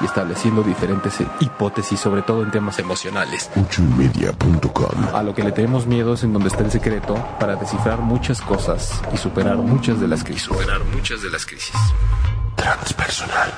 y estableciendo diferentes hipótesis, sobre todo en temas emocionales. A lo que le tenemos miedo es en donde está el secreto para descifrar muchas cosas y superar muchas de las crisis. Superar muchas de las crisis. Transpersonal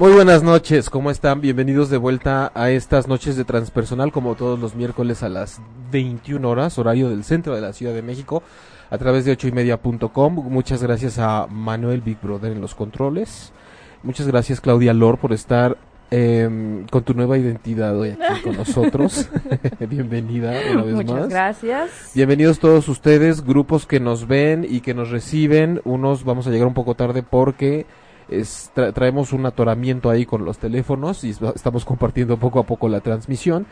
Muy buenas noches, ¿cómo están? Bienvenidos de vuelta a estas noches de transpersonal, como todos los miércoles a las 21 horas, horario del centro de la Ciudad de México, a través de ochoymedia.com. Muchas gracias a Manuel Big Brother en los controles. Muchas gracias, Claudia Lor, por estar em, con tu nueva identidad hoy aquí con nosotros. Bienvenida una vez Muchas más. gracias. Bienvenidos todos ustedes, grupos que nos ven y que nos reciben. Unos vamos a llegar un poco tarde porque es- tra- traemos un atoramiento ahí con los teléfonos y es- estamos compartiendo poco a poco la transmisión.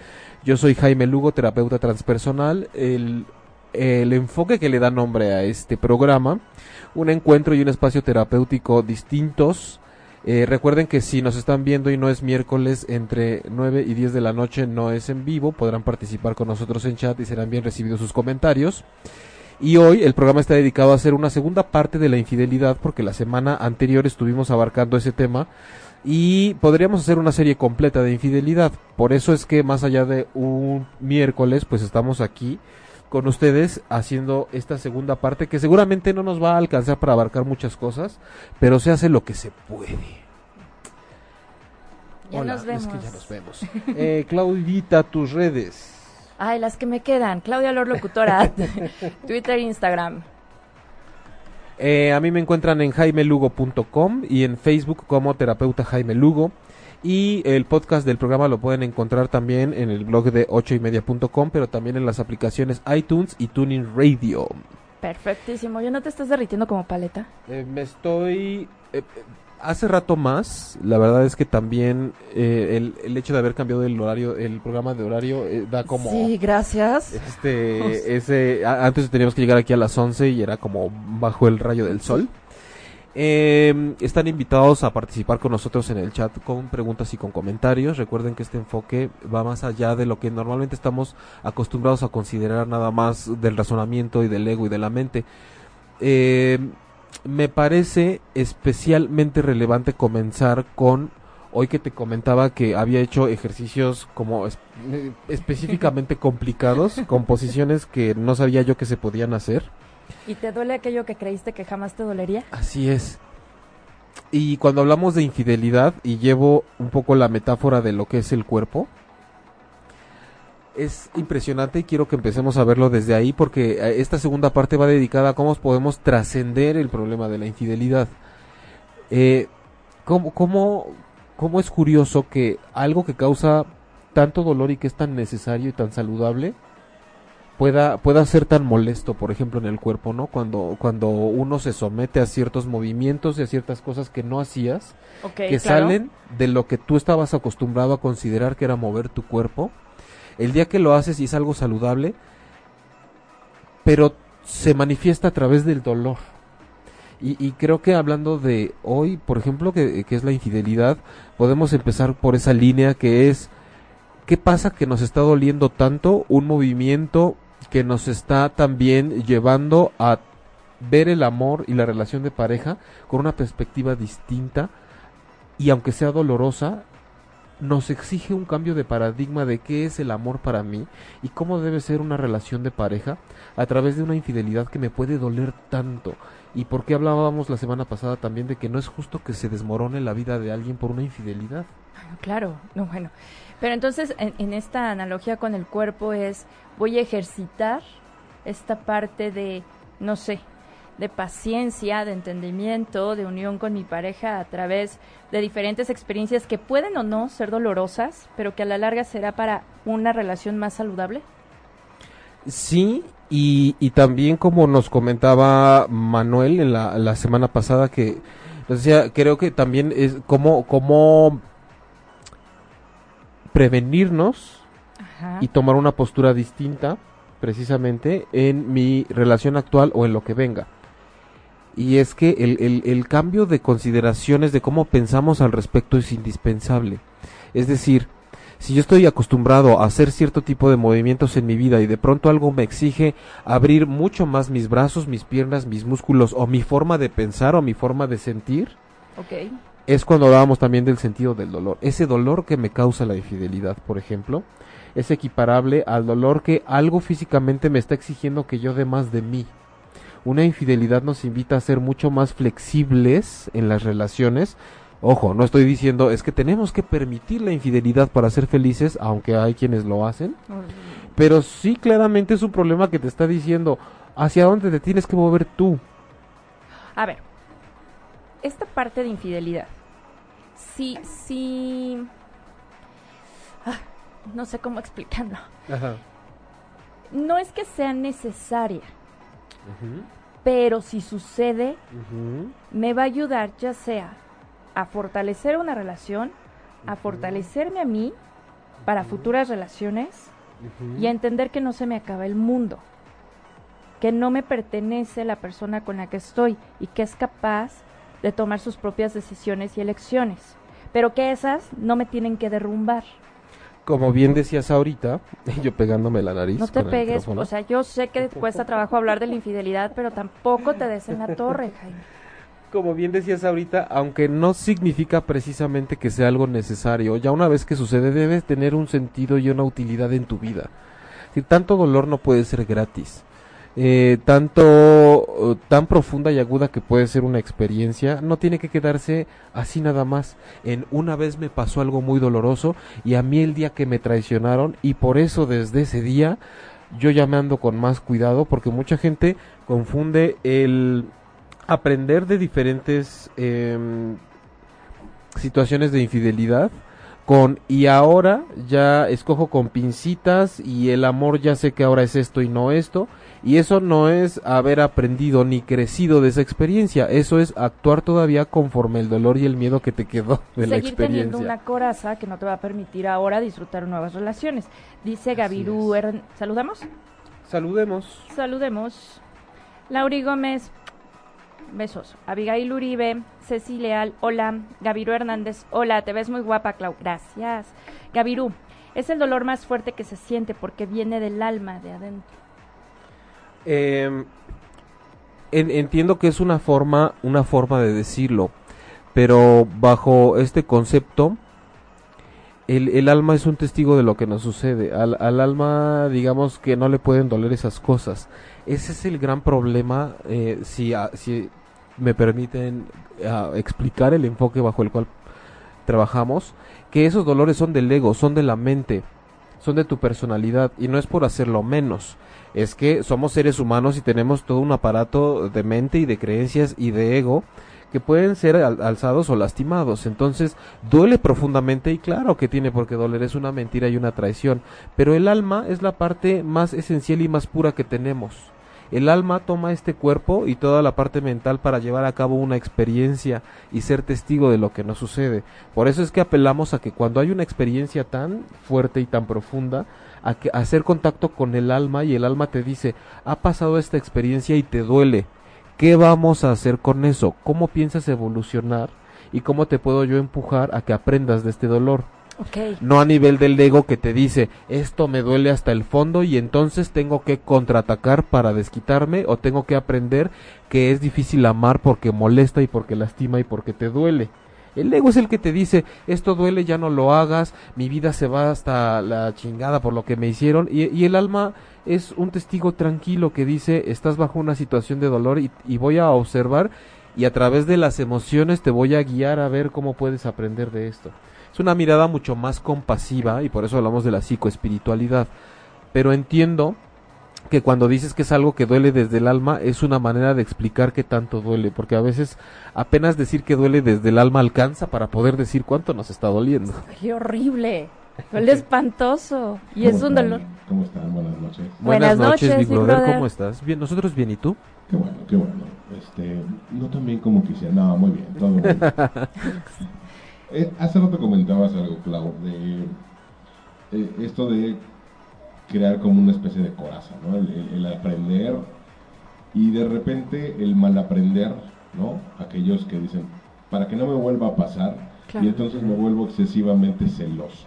Yo soy Jaime Lugo, terapeuta transpersonal. El, el enfoque que le da nombre a este programa, un encuentro y un espacio terapéutico distintos. Eh, recuerden que si nos están viendo y no es miércoles entre 9 y 10 de la noche, no es en vivo, podrán participar con nosotros en chat y serán bien recibidos sus comentarios. Y hoy el programa está dedicado a hacer una segunda parte de la infidelidad porque la semana anterior estuvimos abarcando ese tema y podríamos hacer una serie completa de infidelidad. Por eso es que más allá de un miércoles, pues estamos aquí con ustedes haciendo esta segunda parte que seguramente no nos va a alcanzar para abarcar muchas cosas, pero se hace lo que se puede. Ya Hola, nos vemos. es que ya nos vemos. Eh, Claudita, tus redes. Ay, las que me quedan. Claudia Lor Locutora. Twitter, Instagram. Eh, a mí me encuentran en jaimelugo.com y en Facebook como terapeuta Jaime Lugo. Y el podcast del programa lo pueden encontrar también en el blog de ochoymedia.com, pero también en las aplicaciones iTunes y Tuning Radio. Perfectísimo. ¿Ya no te estás derritiendo como paleta? Eh, me estoy... eh, hace rato más, la verdad es que también eh, el, el hecho de haber cambiado el horario, el programa de horario, eh, da como... Sí, gracias. Este, ese, a- antes teníamos que llegar aquí a las 11 y era como bajo el rayo del sol. Eh, están invitados a participar con nosotros en el chat con preguntas y con comentarios. Recuerden que este enfoque va más allá de lo que normalmente estamos acostumbrados a considerar nada más del razonamiento y del ego y de la mente. Eh, me parece especialmente relevante comenzar con hoy que te comentaba que había hecho ejercicios como es- eh, específicamente complicados, con posiciones que no sabía yo que se podían hacer. ¿Y te duele aquello que creíste que jamás te dolería? Así es. Y cuando hablamos de infidelidad, y llevo un poco la metáfora de lo que es el cuerpo, es impresionante y quiero que empecemos a verlo desde ahí porque eh, esta segunda parte va dedicada a cómo podemos trascender el problema de la infidelidad. Eh, ¿cómo, cómo, es curioso que algo que causa tanto dolor y que es tan necesario y tan saludable pueda, pueda ser tan molesto, por ejemplo, en el cuerpo, ¿no? Cuando, cuando uno se somete a ciertos movimientos y a ciertas cosas que no hacías, que claro. salen de lo que tú estabas acostumbrado a considerar que era mover tu cuerpo. El día que lo haces y es algo saludable, pero se manifiesta a través del dolor. Y, y creo que hablando de hoy, por ejemplo, que, que es la infidelidad, podemos empezar por esa línea que es, ¿qué pasa que nos está doliendo tanto un movimiento que nos está también llevando a ver el amor y la relación de pareja con una perspectiva distinta y aunque sea dolorosa, nos exige un cambio de paradigma de qué es el amor para mí y cómo debe ser una relación de pareja a través de una infidelidad que me puede doler tanto. Y por qué hablábamos la semana pasada también de que no es justo que se desmorone la vida de alguien por una infidelidad. Claro, no, bueno. Pero entonces, en, en esta analogía con el cuerpo es, voy a ejercitar esta parte de, no sé, de paciencia, de entendimiento, de unión con mi pareja a través de diferentes experiencias que pueden o no ser dolorosas, pero que a la larga será para una relación más saludable? Sí, y, y también como nos comentaba Manuel en la, la semana pasada que nos decía, creo que también es como, como prevenirnos Ajá. y tomar una postura distinta precisamente en mi relación actual o en lo que venga. Y es que el, el, el cambio de consideraciones de cómo pensamos al respecto es indispensable. Es decir, si yo estoy acostumbrado a hacer cierto tipo de movimientos en mi vida y de pronto algo me exige abrir mucho más mis brazos, mis piernas, mis músculos o mi forma de pensar o mi forma de sentir, Ok. Es cuando hablábamos también del sentido del dolor. Ese dolor que me causa la infidelidad, por ejemplo, es equiparable al dolor que algo físicamente me está exigiendo que yo dé más de mí. Una infidelidad nos invita a ser mucho más flexibles en las relaciones. Ojo, no estoy diciendo es que tenemos que permitir la infidelidad para ser felices, aunque hay quienes lo hacen. Pero sí claramente es un problema que te está diciendo hacia dónde te tienes que mover tú. A ver, esta parte de infidelidad, sí, sí... Ah, no sé cómo explicarlo. No es que sea necesaria, pero si sucede, me va a ayudar ya sea a fortalecer una relación, a fortalecerme a mí para futuras relaciones y a entender que no se me acaba el mundo, que no me pertenece la persona con la que estoy y que es capaz de tomar sus propias decisiones y elecciones, pero que esas no me tienen que derrumbar. Como bien decías ahorita, yo pegándome la nariz. No te pegues, o sea, yo sé que cuesta trabajo hablar de la infidelidad, pero tampoco te des en la torre, Jaime. Como bien decías ahorita, aunque no significa precisamente que sea algo necesario, ya una vez que sucede debe tener un sentido y una utilidad en tu vida. Decir, tanto dolor no puede ser gratis. Eh, tanto eh, tan profunda y aguda que puede ser una experiencia, no tiene que quedarse así nada más. En una vez me pasó algo muy doloroso y a mí el día que me traicionaron y por eso desde ese día yo ya me ando con más cuidado porque mucha gente confunde el aprender de diferentes em, situaciones de infidelidad con y ahora ya escojo con pincitas y el amor ya sé que ahora es esto y no esto y eso no es haber aprendido ni crecido de esa experiencia eso es actuar todavía conforme el dolor y el miedo que te quedó de la Seguir teniendo experiencia una coraza que no te va a permitir ahora disfrutar nuevas relaciones. Dice Gavirú, ¿saludamos? saludemos Saludemos. Lauri Gómez, besos. Abigail Uribe, Ceci Leal, hola. Gavirú Hernández, hola, te ves muy guapa, Clau. Gracias. Gavirú, es el dolor más fuerte que se siente porque viene del alma de adentro. Em, en- entiendo que es una forma, una forma de decirlo, pero bajo este concepto, el, alma es un testigo de lo que nos sucede. Al, al alma, digamos que no le pueden doler esas cosas. Ese es el gran problema, eh, si, ah, si me permiten explicar el enfoque bajo el cual trabajamos, que esos dolores son del ego, son de la mente, son de tu personalidad, y no es por hacerlo menos es que somos seres humanos y tenemos todo un aparato de mente y de creencias y de ego que pueden ser al- alzados o lastimados. Entonces, duele profundamente y claro que tiene por qué doler, es una mentira y una traición. Pero el alma es la parte más esencial y más pura que tenemos. El alma toma este cuerpo y toda la parte mental para llevar a cabo una experiencia y ser testigo de lo que nos sucede. Por eso es que apelamos a que cuando hay una experiencia tan fuerte y tan profunda, a, que, hacer contacto con el alma y el alma te dice, ha pasado esta experiencia y te duele. ¿Qué vamos a hacer con eso? ¿Cómo piensas evolucionar? ¿Y cómo te puedo yo empujar a que aprendas de este dolor? No a nivel del ego que te dice, esto me duele hasta el fondo y entonces tengo que contraatacar para desquitarme o tengo que aprender que es difícil amar porque molesta y porque lastima y porque te duele. El ego es el que te dice, esto duele, ya no lo hagas, mi vida se va hasta la chingada por lo que me hicieron. Y, y el alma es un testigo tranquilo que dice, estás bajo una situación de dolor y, y voy a observar y a través de las emociones te voy a guiar a ver cómo puedes aprender de esto. Es una mirada mucho más compasiva y por eso hablamos de la psicoespiritualidad. Pero entiendo que cuando dices que es algo que duele desde el alma es una manera de explicar qué tanto duele, porque a veces apenas decir que duele desde el alma alcanza para poder decir cuánto nos está doliendo. ¡Qué horrible! Duele espantoso. Y es un dolor. ¿Cómo están? Buenas noches. Buenas, noches, Big brother. ¿Cómo estás? Bien, nosotros bien, ¿y tú? Qué bueno, qué bueno. Este, no tan bien como quisiera. No, muy bien, todo bien. eh, hace rato comentabas algo, Clau, de eh, esto de crear como una especie de coraza, ¿no? El, aprender y de repente el mal aprender, ¿no? Aquellos que dicen, para que no me vuelva a pasar, y entonces me vuelvo excesivamente celoso.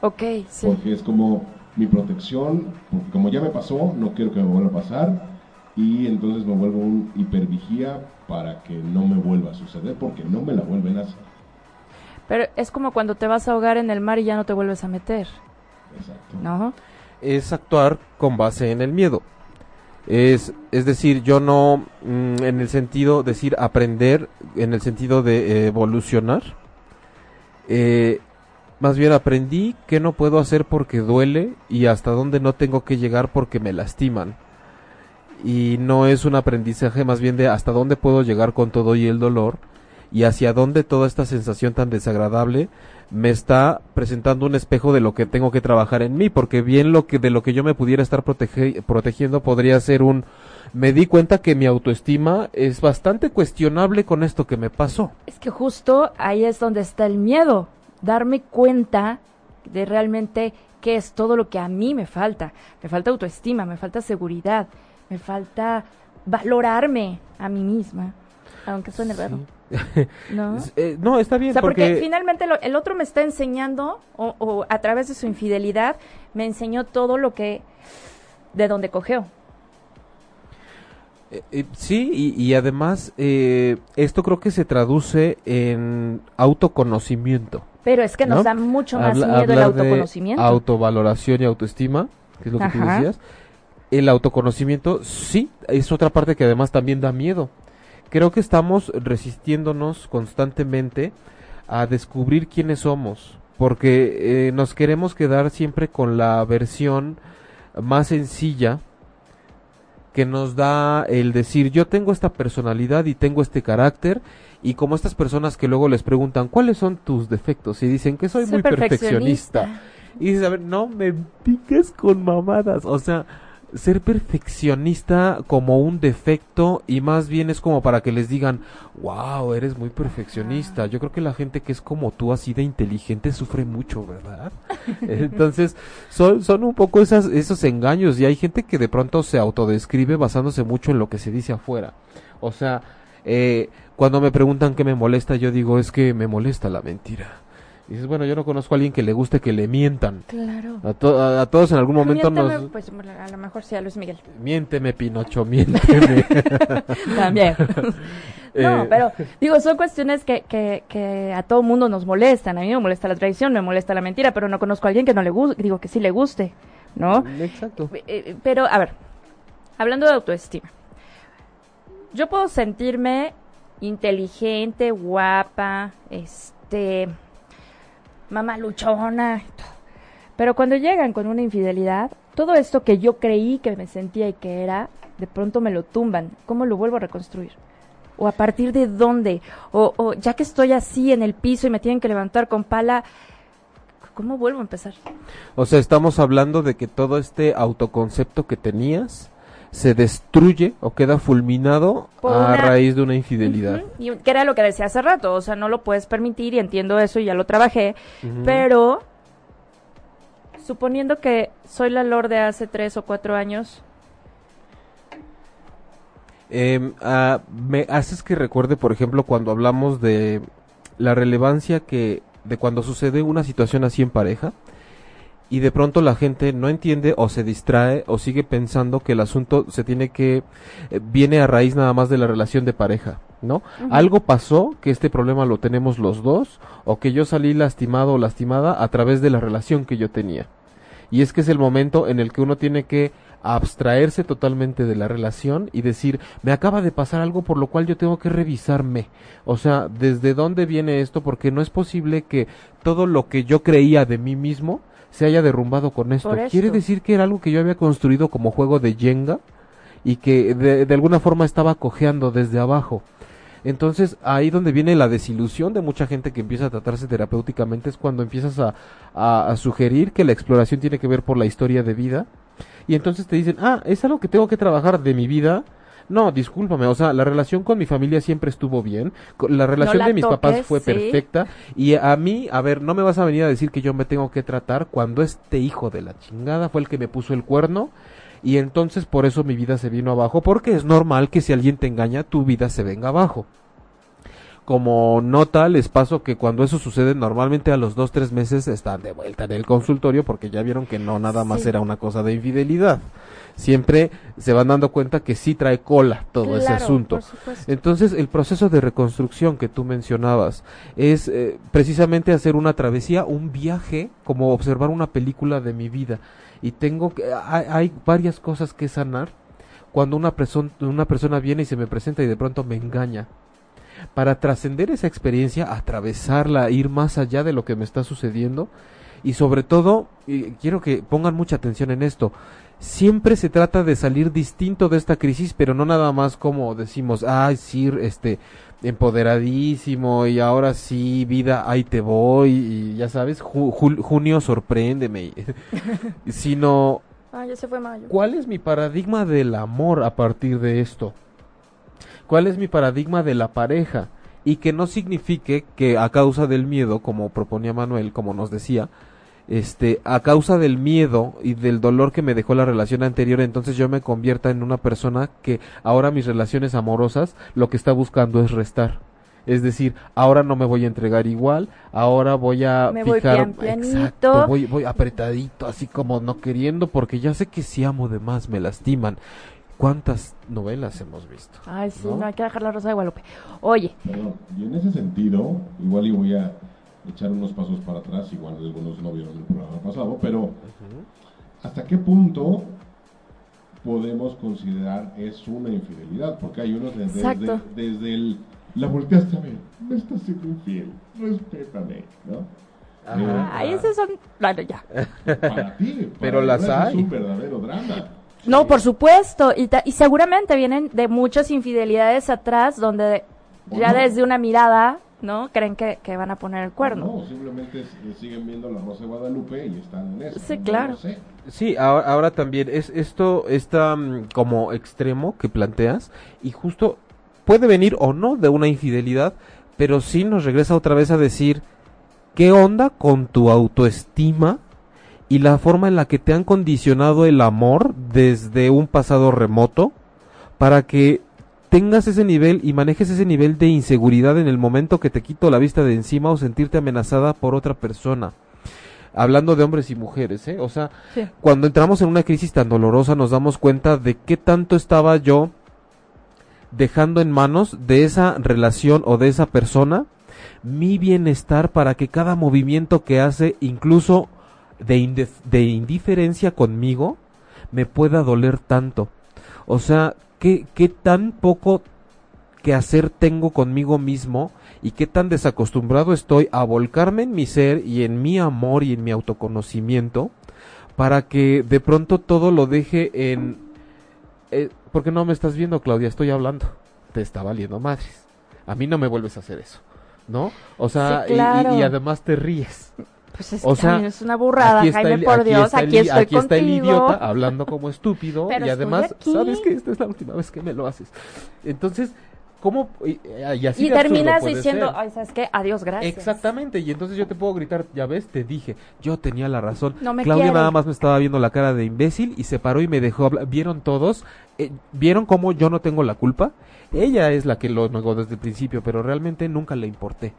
Ok, sí. Porque es como mi protección, porque como ya me pasó, no quiero que me vuelva a pasar, y entonces me vuelvo un hipervigía para que no me vuelva a suceder, porque no me la vuelven a hacer. Pero es como cuando te vas a ahogar en el mar y ya no te vuelves a meter. Exacto. ¿No? es actuar con base en el miedo. Es, es decir, yo no, mm, en el sentido, decir, aprender, en el sentido de evolucionar, eh, más bien aprendí que no puedo hacer porque duele y hasta dónde no tengo que llegar porque me lastiman. Y no es un aprendizaje más bien de hasta dónde puedo llegar con todo y el dolor y hacia dónde toda esta sensación tan desagradable me está presentando un espejo de lo que tengo que trabajar en mí, porque bien lo que de lo que yo me pudiera estar protegiendo podría ser un me di cuenta que mi autoestima es bastante cuestionable con esto que me pasó. Es que justo ahí es donde está el miedo, darme cuenta de realmente qué es todo lo que a mí me falta. Me falta autoestima, me falta seguridad, me falta valorarme a mí misma, aunque suene raro. ¿No? Eh, no, está bien. porque, finalmente el otro me está enseñando, o, a través de su infidelidad, me enseñó todo lo que, de donde cogió. Eh, eh, sí, y, además esto creo que se traduce en autoconocimiento. Pero es que nos da mucho más miedo el autoconocimiento. autovaloración y autoestima, que es lo que tú decías. El autoconocimiento, sí, es otra parte que además también da miedo creo que estamos resistiéndonos constantemente a descubrir quiénes somos, porque eh, nos queremos quedar siempre con la versión más sencilla que nos da el decir yo tengo esta personalidad y tengo este carácter y como estas personas que luego les preguntan cuáles son tus defectos y dicen que soy, muy perfeccionista. y dices a ver no me piques con mamadas o sea ser perfeccionista como un defecto y más bien es como para que les digan, wow, eres muy perfeccionista. Yo creo que la gente que es como tú, así de inteligente, sufre mucho, ¿verdad? Entonces, son, son un poco esas, esos engaños y hay gente que de pronto se autodescribe basándose mucho en lo que se dice afuera. O sea, eh, cuando me preguntan qué me molesta, yo digo, es que me molesta la mentira. Y dices, bueno, yo no conozco a alguien que le guste que le mientan. Claro. A, a, todos en algún momento nos... Pues a lo mejor sí a Luis Miguel. Miénteme, Pinocho, miénteme. También. no, eh, pero digo, son cuestiones que, que, que a todo mundo nos molestan. A mí me molesta la traición, me molesta la mentira, pero no conozco a alguien que no le guste, digo, que sí le guste, ¿no? Exacto. Eh, eh, pero, a ver, hablando de autoestima. Yo puedo sentirme inteligente, guapa, este mamá luchona. Pero cuando llegan con una infidelidad, todo esto que yo creí que me sentía y que era, de pronto me lo tumban. ¿Cómo lo vuelvo a reconstruir? ¿O a partir de dónde? O, ya que estoy así en el piso y me tienen que levantar con pala, ¿cómo vuelvo a empezar? O sea, estamos hablando de que todo este autoconcepto que tenías se destruye o queda fulminado a raíz de una infidelidad. y que era lo que decía hace rato, o sea, no lo puedes permitir y entiendo eso y ya lo trabajé, pero suponiendo que soy la Lord de hace tres o cuatro años. Em, ah, me haces que recuerde, por ejemplo, cuando hablamos de la relevancia que de cuando sucede una situación así en pareja y de pronto la gente no entiende o se distrae o sigue pensando que el asunto se tiene que eh, viene a raíz nada más de la relación de pareja, ¿no? Algo pasó que este problema lo tenemos los dos o que yo salí lastimado o lastimada a través de la relación que yo tenía. Y es que es el momento en el que uno tiene que abstraerse totalmente de la relación y decir, me acaba de pasar algo por lo cual yo tengo que revisarme. O sea, ¿desde dónde viene esto? Porque no es posible que todo lo que yo creía de mí mismo se haya derrumbado con esto. Por Quiere decir que era algo que yo había construido como juego de Jenga y que de, de alguna forma estaba cojeando desde abajo. Entonces, ahí donde viene la desilusión de mucha gente que empieza a tratarse terapéuticamente es cuando empiezas a, a- a sugerir que la exploración tiene que ver por la historia de vida. Y entonces te dicen, ah, es algo que tengo que trabajar de mi vida. No, discúlpame, o sea, la relación con mi familia siempre estuvo bien. La relación la de mis papás fue sí. perfecta. Y a mí, a ver, no me vas a venir a decir que yo me tengo que tratar cuando este hijo de la chingada fue el que me puso el cuerno. Y entonces por eso mi vida se vino abajo, porque es normal que si alguien te engaña, tu vida se venga abajo. Como nota, les paso que cuando eso sucede, normalmente a los dos, tres meses están de vuelta en el consultorio porque ya vieron que no nada más Sí. era una cosa de infidelidad. Siempre se van dando cuenta que sí trae cola todo ese asunto. Entonces, el proceso de reconstrucción que tú mencionabas es eh, precisamente hacer una travesía, un viaje, como observar una película de mi vida. Y tengo que, hay, hay varias cosas que sanar cuando una, perso- una persona viene y se me presenta y de pronto me engaña. Para trascender esa experiencia, atravesarla, ir más allá de lo que me está sucediendo. Y sobre todo, y quiero que pongan mucha atención en esto, siempre se trata de salir distinto de esta crisis, pero no nada más como decimos, ay, sí, este, empoderadísimo y ahora sí, vida, ahí te voy y ya sabes, ju- junio sorpréndeme, sino Ah, ya se fue mayo. ¿Cuál es mi paradigma del amor a partir de esto? ¿Cuál es mi paradigma de la pareja? Y que no signifique que a causa del miedo, como proponía Manuel, como nos decía, este, a causa del miedo y del dolor que me dejó la relación anterior, entonces yo me convierta en una persona que ahora mis relaciones amorosas lo que está buscando es restar. Es decir, ahora no me voy a entregar igual, ahora voy a Me voy fijar, pian pianito. exacto, voy, voy apretadito, así como no queriendo, porque ya sé que si amo de más me lastiman. ¿Cuántas novelas hemos visto? Ay, sí, ¿no? no, hay que dejar la rosa de Guadalupe. Oye, Perdón, y en ese sentido, igual y voy a echar unos pasos para atrás, igual algunos no vieron el programa pasado, pero ¿hasta qué punto podemos considerar es una infidelidad? Porque hay unos desde, desde, desde el... La volteaste a ver, me estás siendo infiel, respétame, ¿no? Ajá. ay, esos son... Bueno, ya. Para ti, para Pero las hay. Es un verdadero drama. No, por supuesto. Y, ta- y seguramente vienen de muchas infidelidades atrás donde ya Bueno. desde una mirada, ¿no? Creen que, que van a poner el cuerno. No, simplemente s- siguen viendo la Rosa de Guadalupe y están en eso. Sí, No claro. Sí, ahora, ahora también es esto está mm, como extremo que planteas y justo puede venir o no de una infidelidad, pero sí nos regresa otra vez a decir qué onda con tu autoestima y la forma en la que te han condicionado el amor desde un pasado remoto para que tengas ese nivel y manejes ese nivel de inseguridad en el momento que te quito la vista de encima o sentirte amenazada por otra persona. Hablando de hombres y mujeres, ¿eh? O sea, Sí. cuando entramos en una crisis tan dolorosa nos damos cuenta de qué tanto estaba yo dejando en manos de esa relación o de esa persona mi bienestar para que cada movimiento que hace, incluso de, indif- de indiferencia conmigo, me pueda doler tanto. O sea, ¿qué, qué tan poco que hacer tengo conmigo mismo y qué tan desacostumbrado estoy a volcarme en mi ser y en mi amor y en mi autoconocimiento para que de pronto todo lo deje en... Eh, ¿Por qué no me estás viendo, Claudia? Estoy hablando. Te está valiendo madres. A mí no me vuelves a hacer eso. ¿No? O sea, Sí, y, además te ríes. Pues es, O sea, es una burrada, Jaime, el- por aquí Dios, está el aquí estoy aquí está el contigo. idiota hablando como estúpido Pero y además, aquí. ¿sabes que Esta es la última vez que me lo haces. Entonces, ¿cómo? Y, y así Y de absurdo terminas diciendo, ay, ¿sabes qué? Adiós, gracias. Exactamente, y entonces yo te puedo gritar, ya ves, te dije, yo tenía la razón. No me Claudia quiere. nada más me estaba viendo la cara de imbécil y se paró y me dejó hablar. ¿Vieron todos? Eh, ¿Vieron cómo yo no tengo la culpa? Ella es la que lo negó desde el principio, pero realmente nunca le importé.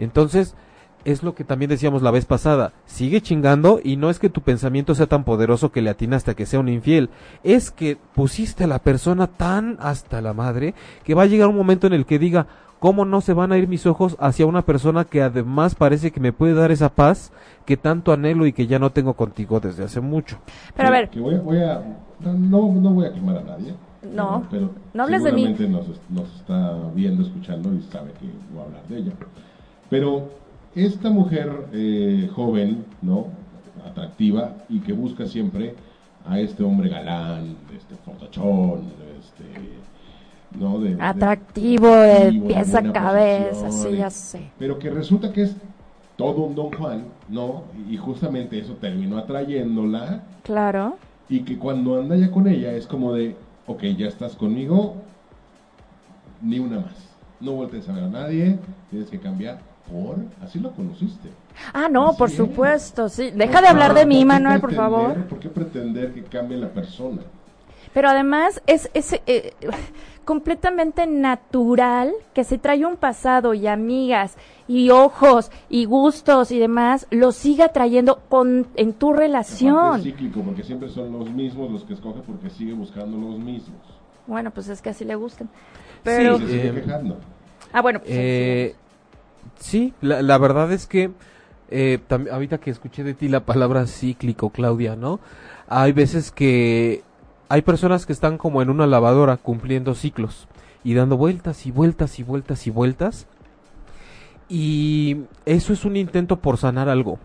Entonces, es lo que también decíamos la vez pasada. Sigue chingando y no es que tu pensamiento sea tan poderoso que le atinaste a que sea un infiel. Es que pusiste a la persona tan hasta la madre que va a llegar un momento en el que diga, ¿cómo no se van a ir mis ojos hacia una persona que además parece que me puede dar esa paz que tanto anhelo y que ya no tengo contigo desde hace mucho? Pero a Que- ver, que voy, a- voy a, no, no voy a quemar a nadie. No, pero no hables de mí. seguramente Nos, nos está viendo, escuchando y sabe que voy a hablar de ella. Pero esta mujer eh, joven, ¿no? atractiva y que busca siempre a este hombre galán, este fortachón, este, ¿no? De, atractivo, de, pieza a cabeza, sí, ya sé. Pero que resulta que es todo un Don Juan, ¿no? Y justamente eso terminó atrayéndola. Claro. Y que cuando anda ya con ella es como de, ok, ya estás conmigo, ni una más. No vuelves a ver a nadie, tienes que cambiar por, así lo conociste. Ah, no, por supuesto, sí. Deja de hablar de mí, Manuel, por favor. ¿Por qué pretender que cambie la persona? Pero además es, es eh, completamente natural que se trae un pasado y amigas y ojos y gustos y demás, lo siga trayendo con, en tu relación. Es cíclico, porque siempre son los mismos los que escoge porque sigue buscando los mismos. Bueno, pues es que así le gustan. Pero... Sí, se sigue eh, quejando. Ah, bueno, pues eh, sí, la, la verdad es que eh, ahorita que escuché de ti la palabra cíclico, Claudia, ¿no? Hay veces que hay personas que están como en una lavadora cumpliendo ciclos y dando vueltas y vueltas y vueltas y vueltas. Y eso es un intento por sanar algo.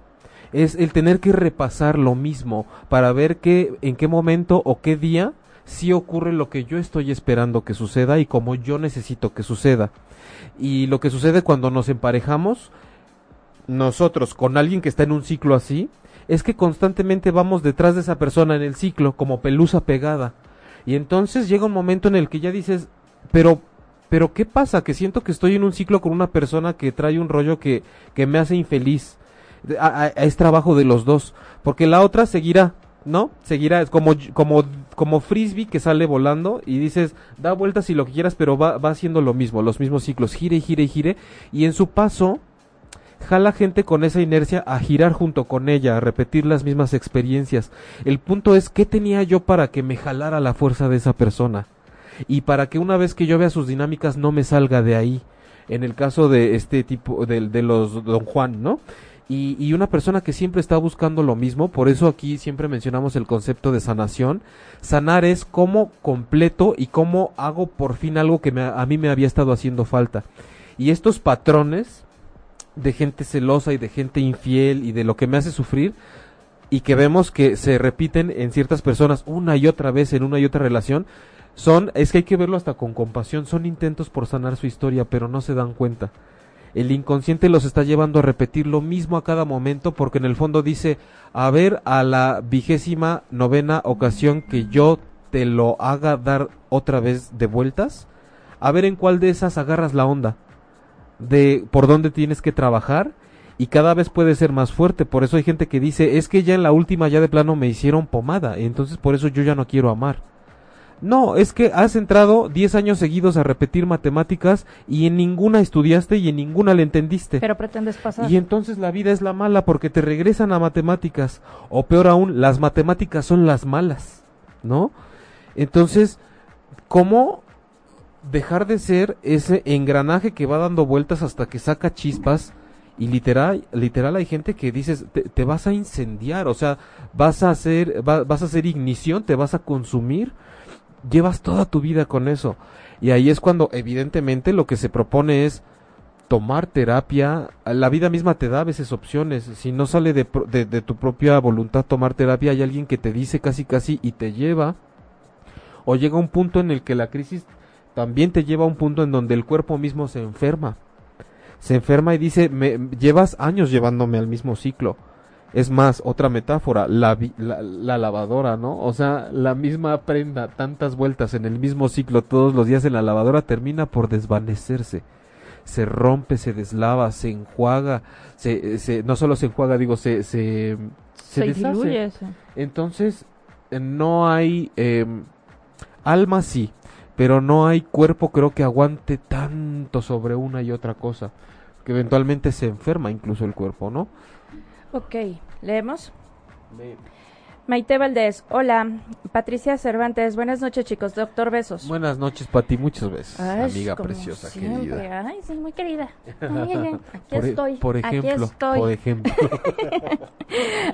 Es el tener que repasar lo mismo para ver qué, en qué momento o qué día sí ocurre lo que yo estoy esperando que suceda y como yo necesito que suceda. Y lo que sucede cuando nos emparejamos nosotros con alguien que está en un ciclo así, es que constantemente vamos detrás de esa persona en el ciclo como pelusa pegada. Y entonces llega un momento en el que ya dices, pero pero ¿qué pasa? Que siento que estoy en un ciclo con una persona que trae un rollo que, que me hace infeliz. es trabajo de los dos. Porque la otra seguirá, ¿no? Seguirá, es como, como, como frisbee que sale volando y dices, da vueltas y lo que quieras, pero va, va haciendo lo mismo, los mismos ciclos, gire y gire y gire. Y en su paso, jala gente con esa inercia a girar junto con ella, a repetir las mismas experiencias. El punto es, ¿qué tenía yo para que me jalara la fuerza de esa persona? Y para que una vez que yo vea sus dinámicas no me salga de ahí. En el caso de este tipo, de, de los Don Juan, ¿no? Y, una persona que siempre está buscando lo mismo, por eso aquí siempre mencionamos el concepto de sanación. Sanar es cómo completo y cómo hago por fin algo que a mí me había estado haciendo falta. Y estos patrones de gente celosa y de gente infiel y de lo que me hace sufrir y que vemos que se repiten en ciertas personas una y otra vez en una y otra relación, son, es que hay que verlo hasta con compasión, son intentos por sanar su historia, pero no se dan cuenta. El inconsciente los está llevando a repetir lo mismo a cada momento porque en el fondo dice, a ver, a la vigésima novena ocasión que yo te lo haga dar otra vez de vueltas, a ver en cuál de esas agarras la onda de por dónde tienes que trabajar y cada vez puede ser más fuerte. Por eso hay gente que dice, es que ya en la última ya de plano me hicieron pomada, entonces por eso yo ya no quiero amar. No, es que has entrado 10 años seguidos a repetir matemáticas y en ninguna estudiaste y en ninguna le entendiste. Pero pretendes pasar. Y entonces la vida es la mala porque te regresan a matemáticas. O peor aún, las matemáticas son las malas. ¿No? Entonces, ¿cómo dejar de ser ese engranaje que va dando vueltas hasta que saca chispas y literal literal hay gente que dices te, vas a incendiar o sea vas a hacer vas a hacer ignición te vas a consumir llevas toda tu vida con eso y ahí es cuando evidentemente lo que se propone es tomar terapia la vida misma te da a veces opciones si no sale de, de, tu propia voluntad tomar terapia hay alguien que te dice casi casi y te lleva o llega un punto en el que la crisis también te lleva a un punto en donde el cuerpo mismo se enferma. Se enferma y dice, me, llevas años llevándome al mismo ciclo. Es más, otra metáfora, la, la, lavadora, ¿no? O sea, la misma prenda, tantas vueltas en el mismo ciclo todos los días en la lavadora termina por desvanecerse. Se rompe, se deslava, se enjuaga, se, se no solo se enjuaga, digo, se, se, se, deshace. Entonces, eh, no hay eh, alma sí, pero no hay cuerpo creo que aguante tanto sobre una y otra cosa, que eventualmente se enferma incluso el cuerpo, ¿no? Ok, leemos. Maite Valdés, hola. Patricia Cervantes, buenas noches chicos, doctor Besos. Buenas noches, Pati, muchas veces, amiga preciosa, querida. Ay, sí, muy querida. aquí estoy. Por ejemplo, aquí estoy. por ejemplo.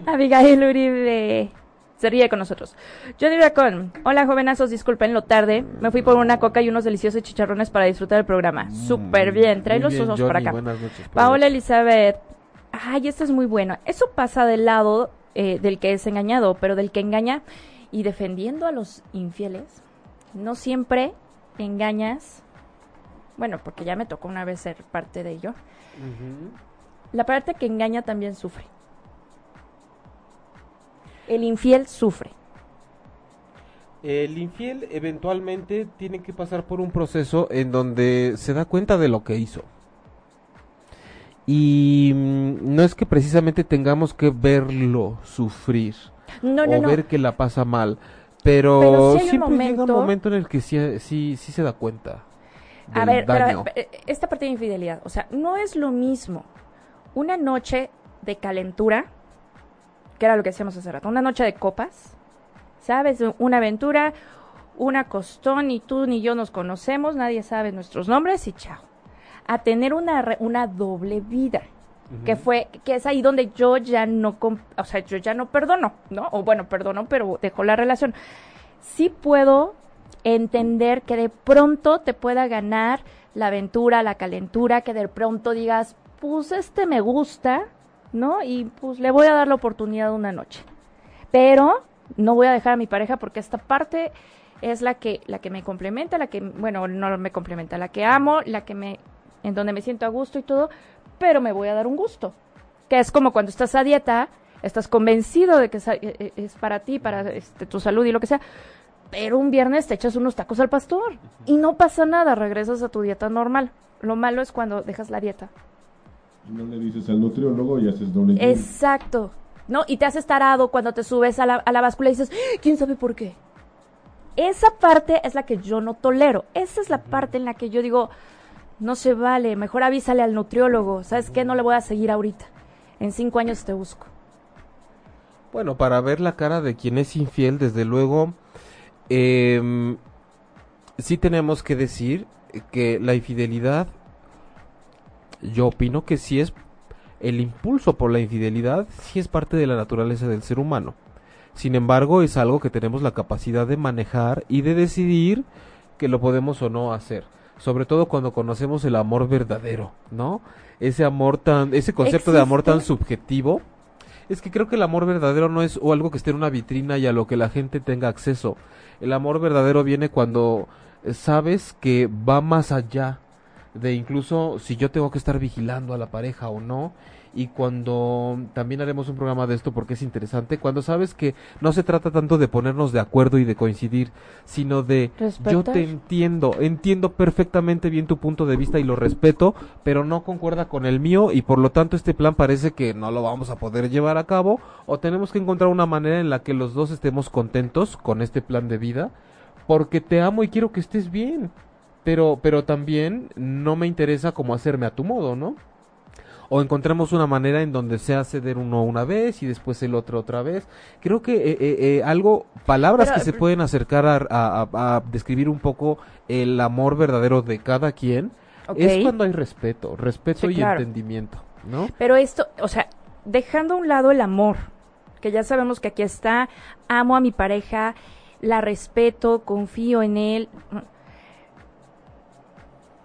Abigail Uribe, se ríe con nosotros. Johnny Racón, hola jovenazos, disculpen lo tarde. Me fui por una coca y unos deliciosos chicharrones para disfrutar del programa. Mm, Súper bien, trae los ojos para acá. Buenas noches, Paola Elizabeth, ay, esto es muy bueno. Eso pasa del lado eh, del que es engañado, pero del que engaña y defendiendo a los infieles, no siempre engañas, bueno, porque ya me tocó una vez ser parte de ello, la parte que engaña también sufre. El infiel sufre. El infiel eventualmente tiene que pasar por un proceso en donde se da cuenta de lo que hizo. Y mm, no es que precisamente tengamos que verlo sufrir No, no, o no. ver que la pasa mal, pero, Pero sí hay un siempre llega momento- un momento en el que sí, sí, sí se da cuenta. A ver, daño. eh, esta parte de infidelidad, o sea, no es lo mismo una noche de calentura, que era lo que decíamos hace rato, una noche de copas, ¿sabes? Una aventura, una costón, ni tú ni yo nos conocemos, nadie sabe nuestros nombres y chao. A tener una, una doble vida, que fue, que es ahí donde yo ya no, o sea, yo ya no perdono, ¿no? O bueno, perdono, pero dejó la relación. Sí puedo entender que de pronto te pueda ganar la aventura, la calentura, que de pronto digas, pues este me gusta, ¿no? Y pues le voy a dar la oportunidad una noche. Pero no voy a dejar a mi pareja porque esta parte es la que la que me complementa, la que bueno, no me complementa, la que amo, la que me en donde me siento a gusto y todo, pero me voy a dar un gusto. Que es como cuando estás a dieta, estás convencido de que es, eh, es para ti, para este, tu salud y lo que sea, pero un viernes te echas unos tacos al pastor y no pasa nada, regresas a tu dieta normal. Lo malo es cuando dejas la dieta. Y no le dices al nutriólogo y haces doble. Exacto. ¿No? Y te haces tarado cuando te subes a la, a la báscula y dices, "¡Ah! ¿quién sabe por qué? Esa parte es la que yo no tolero. Esa es la parte en la que yo digo, no se vale, mejor avísale al nutriólogo. ¿Sabes qué? No le voy a seguir ahorita. En cinco años te busco. Bueno, para ver la cara de quien es infiel, desde luego, em, sí tenemos que decir que la infidelidad, yo opino que sí es el impulso por la infidelidad, sí es parte de la naturaleza del ser humano. Sin embargo, es algo que tenemos la capacidad de manejar y de decidir que lo podemos o no hacer. Sobre todo cuando conocemos el amor verdadero, ¿no? Ese amor tan, ese concepto de amor tan subjetivo. Es que creo que el amor verdadero no es o algo que esté en una vitrina y a lo que la gente tenga acceso. El amor verdadero viene cuando sabes que va más allá de incluso si yo tengo que estar vigilando a la pareja o no. Y cuando también haremos un programa de esto porque es interesante, cuando sabes que no se trata tanto de ponernos de acuerdo y de coincidir, sino de yo te entiendo, entiendo perfectamente bien tu punto de vista y lo respeto, pero no concuerda con el mío y por lo tanto este plan parece que no lo vamos a poder llevar a cabo o tenemos que encontrar una manera en la que los dos estemos contentos con este plan de vida porque te amo y quiero que estés bien. Pero pero también no me interesa como hacerme a tu modo, ¿no? O encontremos una manera en donde sea ceder uno una vez y después el otro otra vez. Creo que eh, eh, eh, algo, palabras Pero- que se pueden acercar a, a- a- a describir un poco el amor verdadero de cada quien, es cuando hay respeto, respeto Sí, y claro. entendimiento, ¿no? Pero esto, o sea, dejando a un lado el amor, que ya sabemos que aquí está, amo a mi pareja, la respeto, confío en él,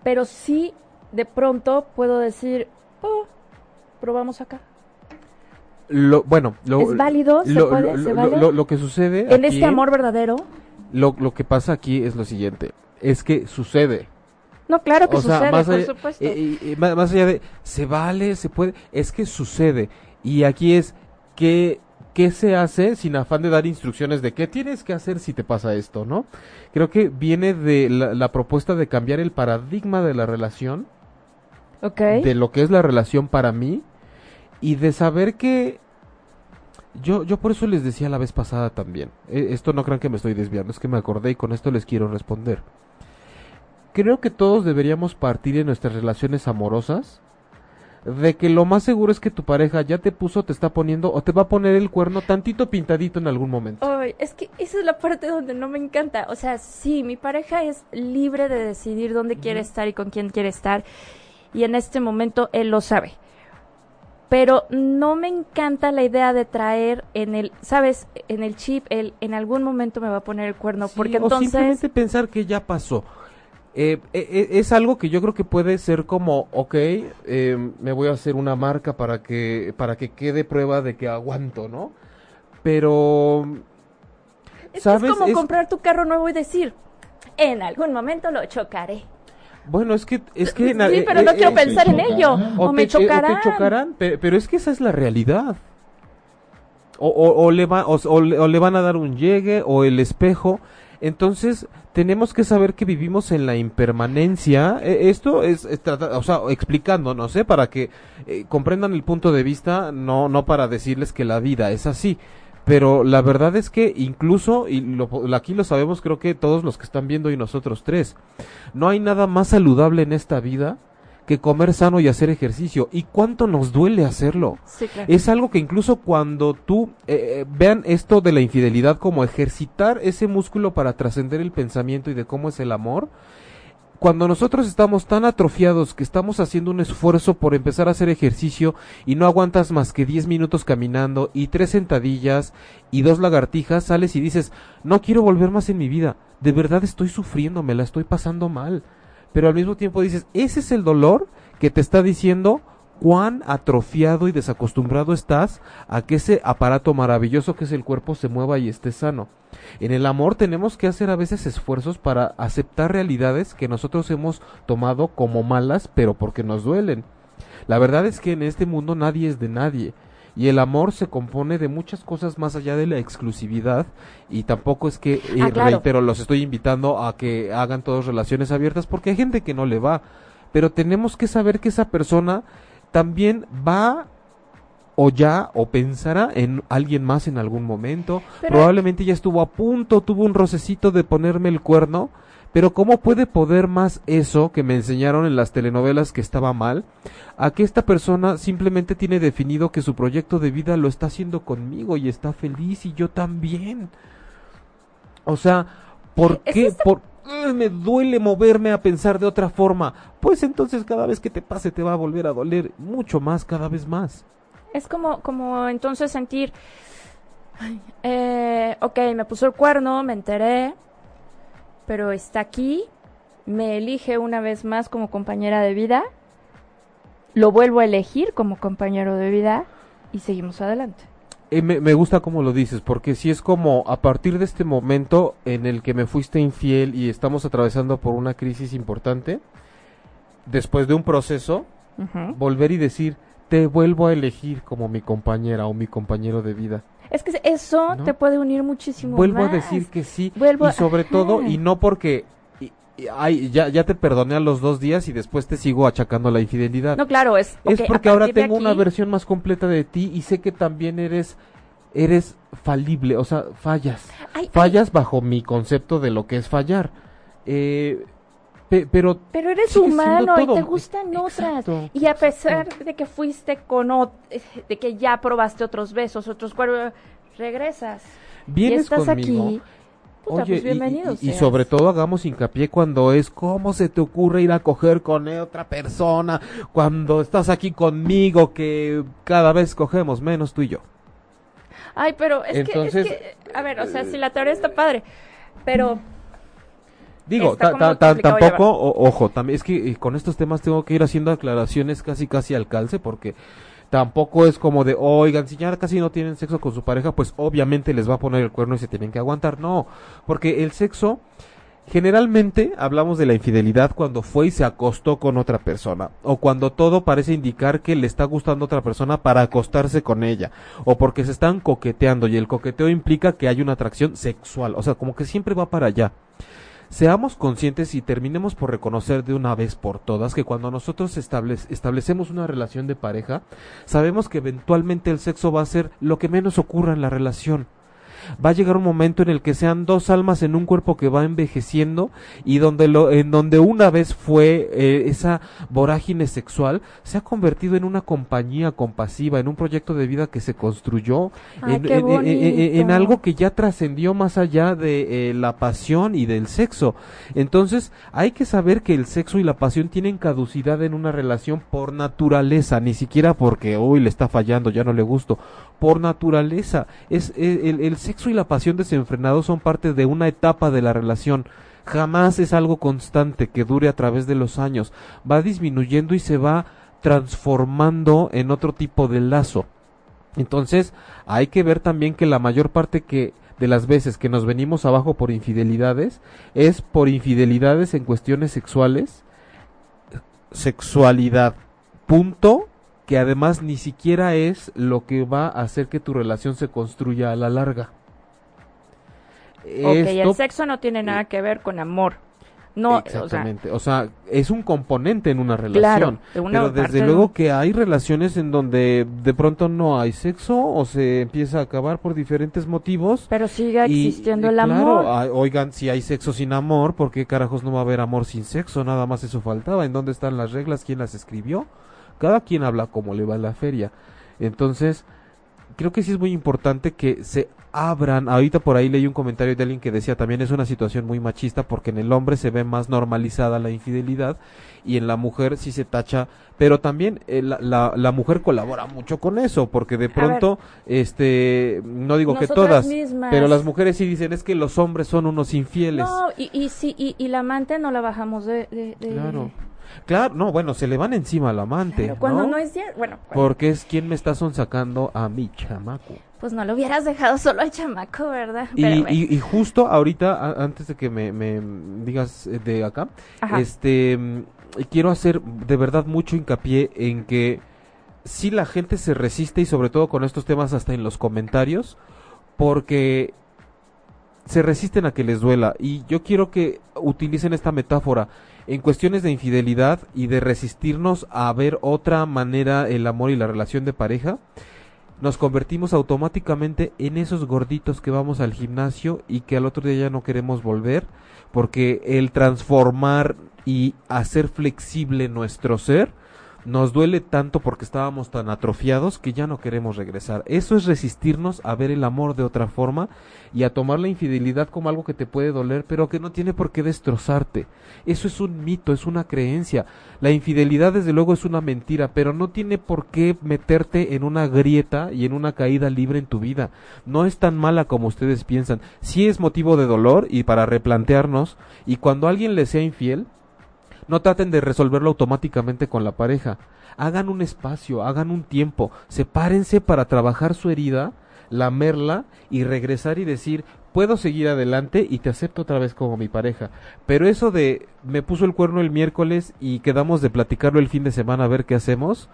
pero sí, de pronto puedo decir, oh, probamos acá. Lo, bueno, lo, ¿Es válido? ¿Se lo, puede? ¿Se vale? lo- que sucede En aquí, este amor verdadero. lo, lo que pasa aquí es lo siguiente, es que sucede. No, claro que o sea, sucede, más por allá, supuesto. eh, eh, eh, más, más allá de se vale, se puede, es que sucede. Y aquí es que qué se hace sin afán de dar instrucciones de qué tienes que hacer si te pasa esto, ¿no? Creo que viene de la, la propuesta de cambiar el paradigma de la relación, de lo que es la relación para mí y de saber que yo yo por eso les decía la vez pasada también. eh, esto no crean que me estoy desviando, es que me acordé y con esto les quiero responder. Creo que todos deberíamos partir en nuestras relaciones amorosas de que lo más seguro es que tu pareja ya te puso, te está poniendo o te va a poner el cuerno tantito pintadito en algún momento. Ay, es que esa es la parte donde no me encanta. O sea, sí, mi pareja es libre de decidir dónde quiere estar y con quién quiere estar. Y en este momento él lo sabe. Pero no me encanta la idea de traer en el, ¿sabes? En el chip, él en algún momento me va a poner el cuerno. Sí, porque o entonces. simplemente pensar que ya pasó. Eh, eh, eh, es algo que yo creo que puede ser como, ok, eh, me voy a hacer una marca para que, para que quede prueba de que aguanto, ¿no? pero... Es, ¿sabes? es como Es- comprar tu carro nuevo y decir, en algún momento lo chocaré. Bueno, es que... Es que Sí, pero no eh, quiero eh, pensar en ello. O, me te, eh, chocarán. te chocarán, pe- pero, es que esa es la realidad. O, o- o le va- o- o le- o le van a dar un llegue o el espejo. Entonces, tenemos que saber que vivimos en la impermanencia. Eh, esto es, es trata- o sea, explicándonos, ¿eh? Para que eh, comprendan el punto de vista, no, no para decirles que la vida es así. Pero la verdad es que incluso, y lo, aquí lo sabemos creo que todos los que están viendo y nosotros tres, no hay nada más saludable en esta vida que comer sano y hacer ejercicio. ¿Y cuánto nos duele hacerlo? Sí, claro. Es algo que incluso cuando tú eh, eh, vean esto de la infidelidad como ejercitar ese músculo para trascender el pensamiento y de cómo es el amor, cuando nosotros estamos tan atrofiados que estamos haciendo un esfuerzo por empezar a hacer ejercicio y no aguantas más que 10 minutos caminando y tres sentadillas y dos lagartijas, sales y dices, no quiero volver más en mi vida, de verdad estoy sufriendo, me la estoy pasando mal. Pero al mismo tiempo dices, ese es el dolor que te está diciendo cuán atrofiado y desacostumbrado estás a que ese aparato maravilloso que es el cuerpo se mueva y esté sano. En el amor tenemos que hacer a veces esfuerzos para aceptar realidades que nosotros hemos tomado como malas, pero porque nos duelen. La verdad es que en este mundo nadie es de nadie. Y el amor se compone de muchas cosas más allá de la exclusividad. Y tampoco es que, eh, Ah, claro. reitero, los estoy invitando a que hagan todas relaciones abiertas porque hay gente que no le va. Pero tenemos que saber que esa persona también va o ya o pensará en alguien más en algún momento. Pero- Probablemente ya estuvo a punto, tuvo un rocecito de ponerme el cuerno. Pero ¿cómo puede poder más eso que me enseñaron en las telenovelas que estaba mal? A que esta persona simplemente tiene definido que su proyecto de vida lo está haciendo conmigo y está feliz y yo también. O sea, ¿por Es qué? esta- Por... Ay, me duele moverme a pensar de otra forma. Pues entonces cada vez que te pase te va a volver a doler mucho más, cada vez más. Es como, como entonces sentir, eh, ok, me puso el cuerno, me enteré, pero está aquí, me elige una vez más como compañera de vida, lo vuelvo a elegir como compañero de vida y seguimos adelante. Eh, me, me gusta como lo dices, porque si es como a partir de este momento en el que me fuiste infiel y estamos atravesando por una crisis importante, después de un proceso, volver y decir, te vuelvo a elegir como mi compañera o mi compañero de vida. Es que eso ¿No? te puede unir muchísimo Vuelvo más. a decir que sí, Vuelvo y a- sobre todo, y no porque... ay, ya, ya te perdoné a los dos días y después te sigo achacando la infidelidad. No, claro, es... Es porque ahora tengo una versión más completa de ti y sé que también eres eres falible, o sea, fallas. Ay, ay, Fallas bajo mi concepto de lo que es fallar. Eh, pe- pero Pero eres humano y te gustan otras. Exacto, Y a pesar de que fuiste con de que ya probaste otros besos, otros cuerpos, regresas. vienes y estás conmigo. aquí. Puta, Oye, pues y- bienvenido y, y seas. sobre todo hagamos hincapié cuando es cómo se te ocurre ir a coger con otra persona, cuando estás aquí conmigo que cada vez cogemos menos tú y yo. Ay, pero es, Entonces, que, es que, a ver, o sea, si la teoría está padre, pero Digo, ta- ta- ta- tampoco, o- ojo, también es que eh, con estos temas tengo que ir haciendo aclaraciones casi casi al calce porque tampoco es como de, oigan, si ya casi no tienen sexo con su pareja, pues obviamente les va a poner el cuerno y se tienen que aguantar. No, porque el sexo, generalmente hablamos de la infidelidad cuando fue y se acostó con otra persona, o cuando todo parece indicar que le está gustando otra persona para acostarse con ella, o porque se están coqueteando y el coqueteo implica que hay una atracción sexual, o sea, como que siempre va para allá. Seamos conscientes y terminemos por reconocer de una vez por todas que cuando nosotros establec- establecemos una relación de pareja, sabemos que eventualmente el sexo va a ser lo que menos ocurra en la relación. Va a llegar un momento en el que sean dos almas en un cuerpo que va envejeciendo y donde lo, en donde una vez fue eh, esa vorágine sexual se ha convertido en una compañía compasiva, en un proyecto de vida que se construyó, Ay, en, algo que ya trascendió más allá de eh, la pasión y del sexo. Entonces, hay que saber que el sexo y la pasión tienen caducidad en una relación por naturaleza, ni siquiera porque, uy, le está fallando, ya no le gusto. Por naturaleza, es eh, el, el sexo y la pasión desenfrenados son parte de una etapa de la relación. Jamás es algo constante que dure a través de los años. Va disminuyendo y se va transformando en otro tipo de lazo. Entonces, hay que ver también que la mayor parte que de las veces que nos venimos abajo por infidelidades es por infidelidades en cuestiones sexuales, sexualidad, punto, que además ni siquiera es lo que va a hacer que tu relación se construya a la larga. Ok, el sexo no tiene nada que ver con amor. No, Exactamente. O sea, es un componente en una relación. pero desde luego que hay relaciones en donde de pronto no hay sexo o se empieza a acabar por diferentes motivos. Pero sigue existiendo el amor. oigan, si hay sexo sin amor, ¿por qué carajos no va a haber amor sin sexo? Nada más eso faltaba. ¿En dónde están las reglas? ¿Quién las escribió? Cada quien habla como le va a la feria. Entonces, creo que sí es muy importante que se abran. Ahorita por ahí leí un comentario de alguien que decía también es una situación muy machista porque en el hombre se ve más normalizada la infidelidad y en la mujer sí se tacha, pero también eh, la, la, mujer colabora mucho con eso porque de pronto, este, no digo que todas, pero las mujeres sí dicen es que los hombres son unos infieles. No, y, y, sí, y, la amante no la bajamos de... de, Claro. Claro, no, bueno, se le van encima al amante. cuando no, es cierto, bueno. Porque es quien me está sonsacando a mi chamaco pues no lo hubieras dejado solo al chamaco, ¿verdad? Y, y, justo ahorita, antes de que me, digas eh, de acá, este, quiero hacer de verdad mucho hincapié en que si la gente se resiste y sobre todo con estos temas hasta en los comentarios, porque se resisten a que les duela. Y yo quiero que utilicen esta metáfora en cuestiones de infidelidad y de resistirnos a ver otra manera el amor y la relación de pareja nos convertimos automáticamente en esos gorditos que vamos al gimnasio y que al otro día ya no queremos volver, porque el transformar y hacer flexible nuestro ser nos duele tanto porque estábamos tan atrofiados que ya no queremos regresar. Eso es resistirnos a ver el amor de otra forma y a tomar la infidelidad como algo que te puede doler, pero que no tiene por qué destrozarte. Eso es un mito, es una creencia. La infidelidad desde luego es una mentira, pero no tiene por qué meterte en una grieta y en una caída libre en tu vida. No es tan mala como ustedes piensan. Sí es motivo de dolor y para replantearnos y cuando alguien le sea infiel, no traten de resolverlo automáticamente con la pareja. Hagan un espacio, hagan un tiempo, sepárense para trabajar su herida, lamerla y regresar y decir, puedo seguir adelante y te acepto otra vez como mi pareja. Pero eso de me puso el cuerno el miércoles y quedamos de platicarlo el fin de semana a ver qué hacemos,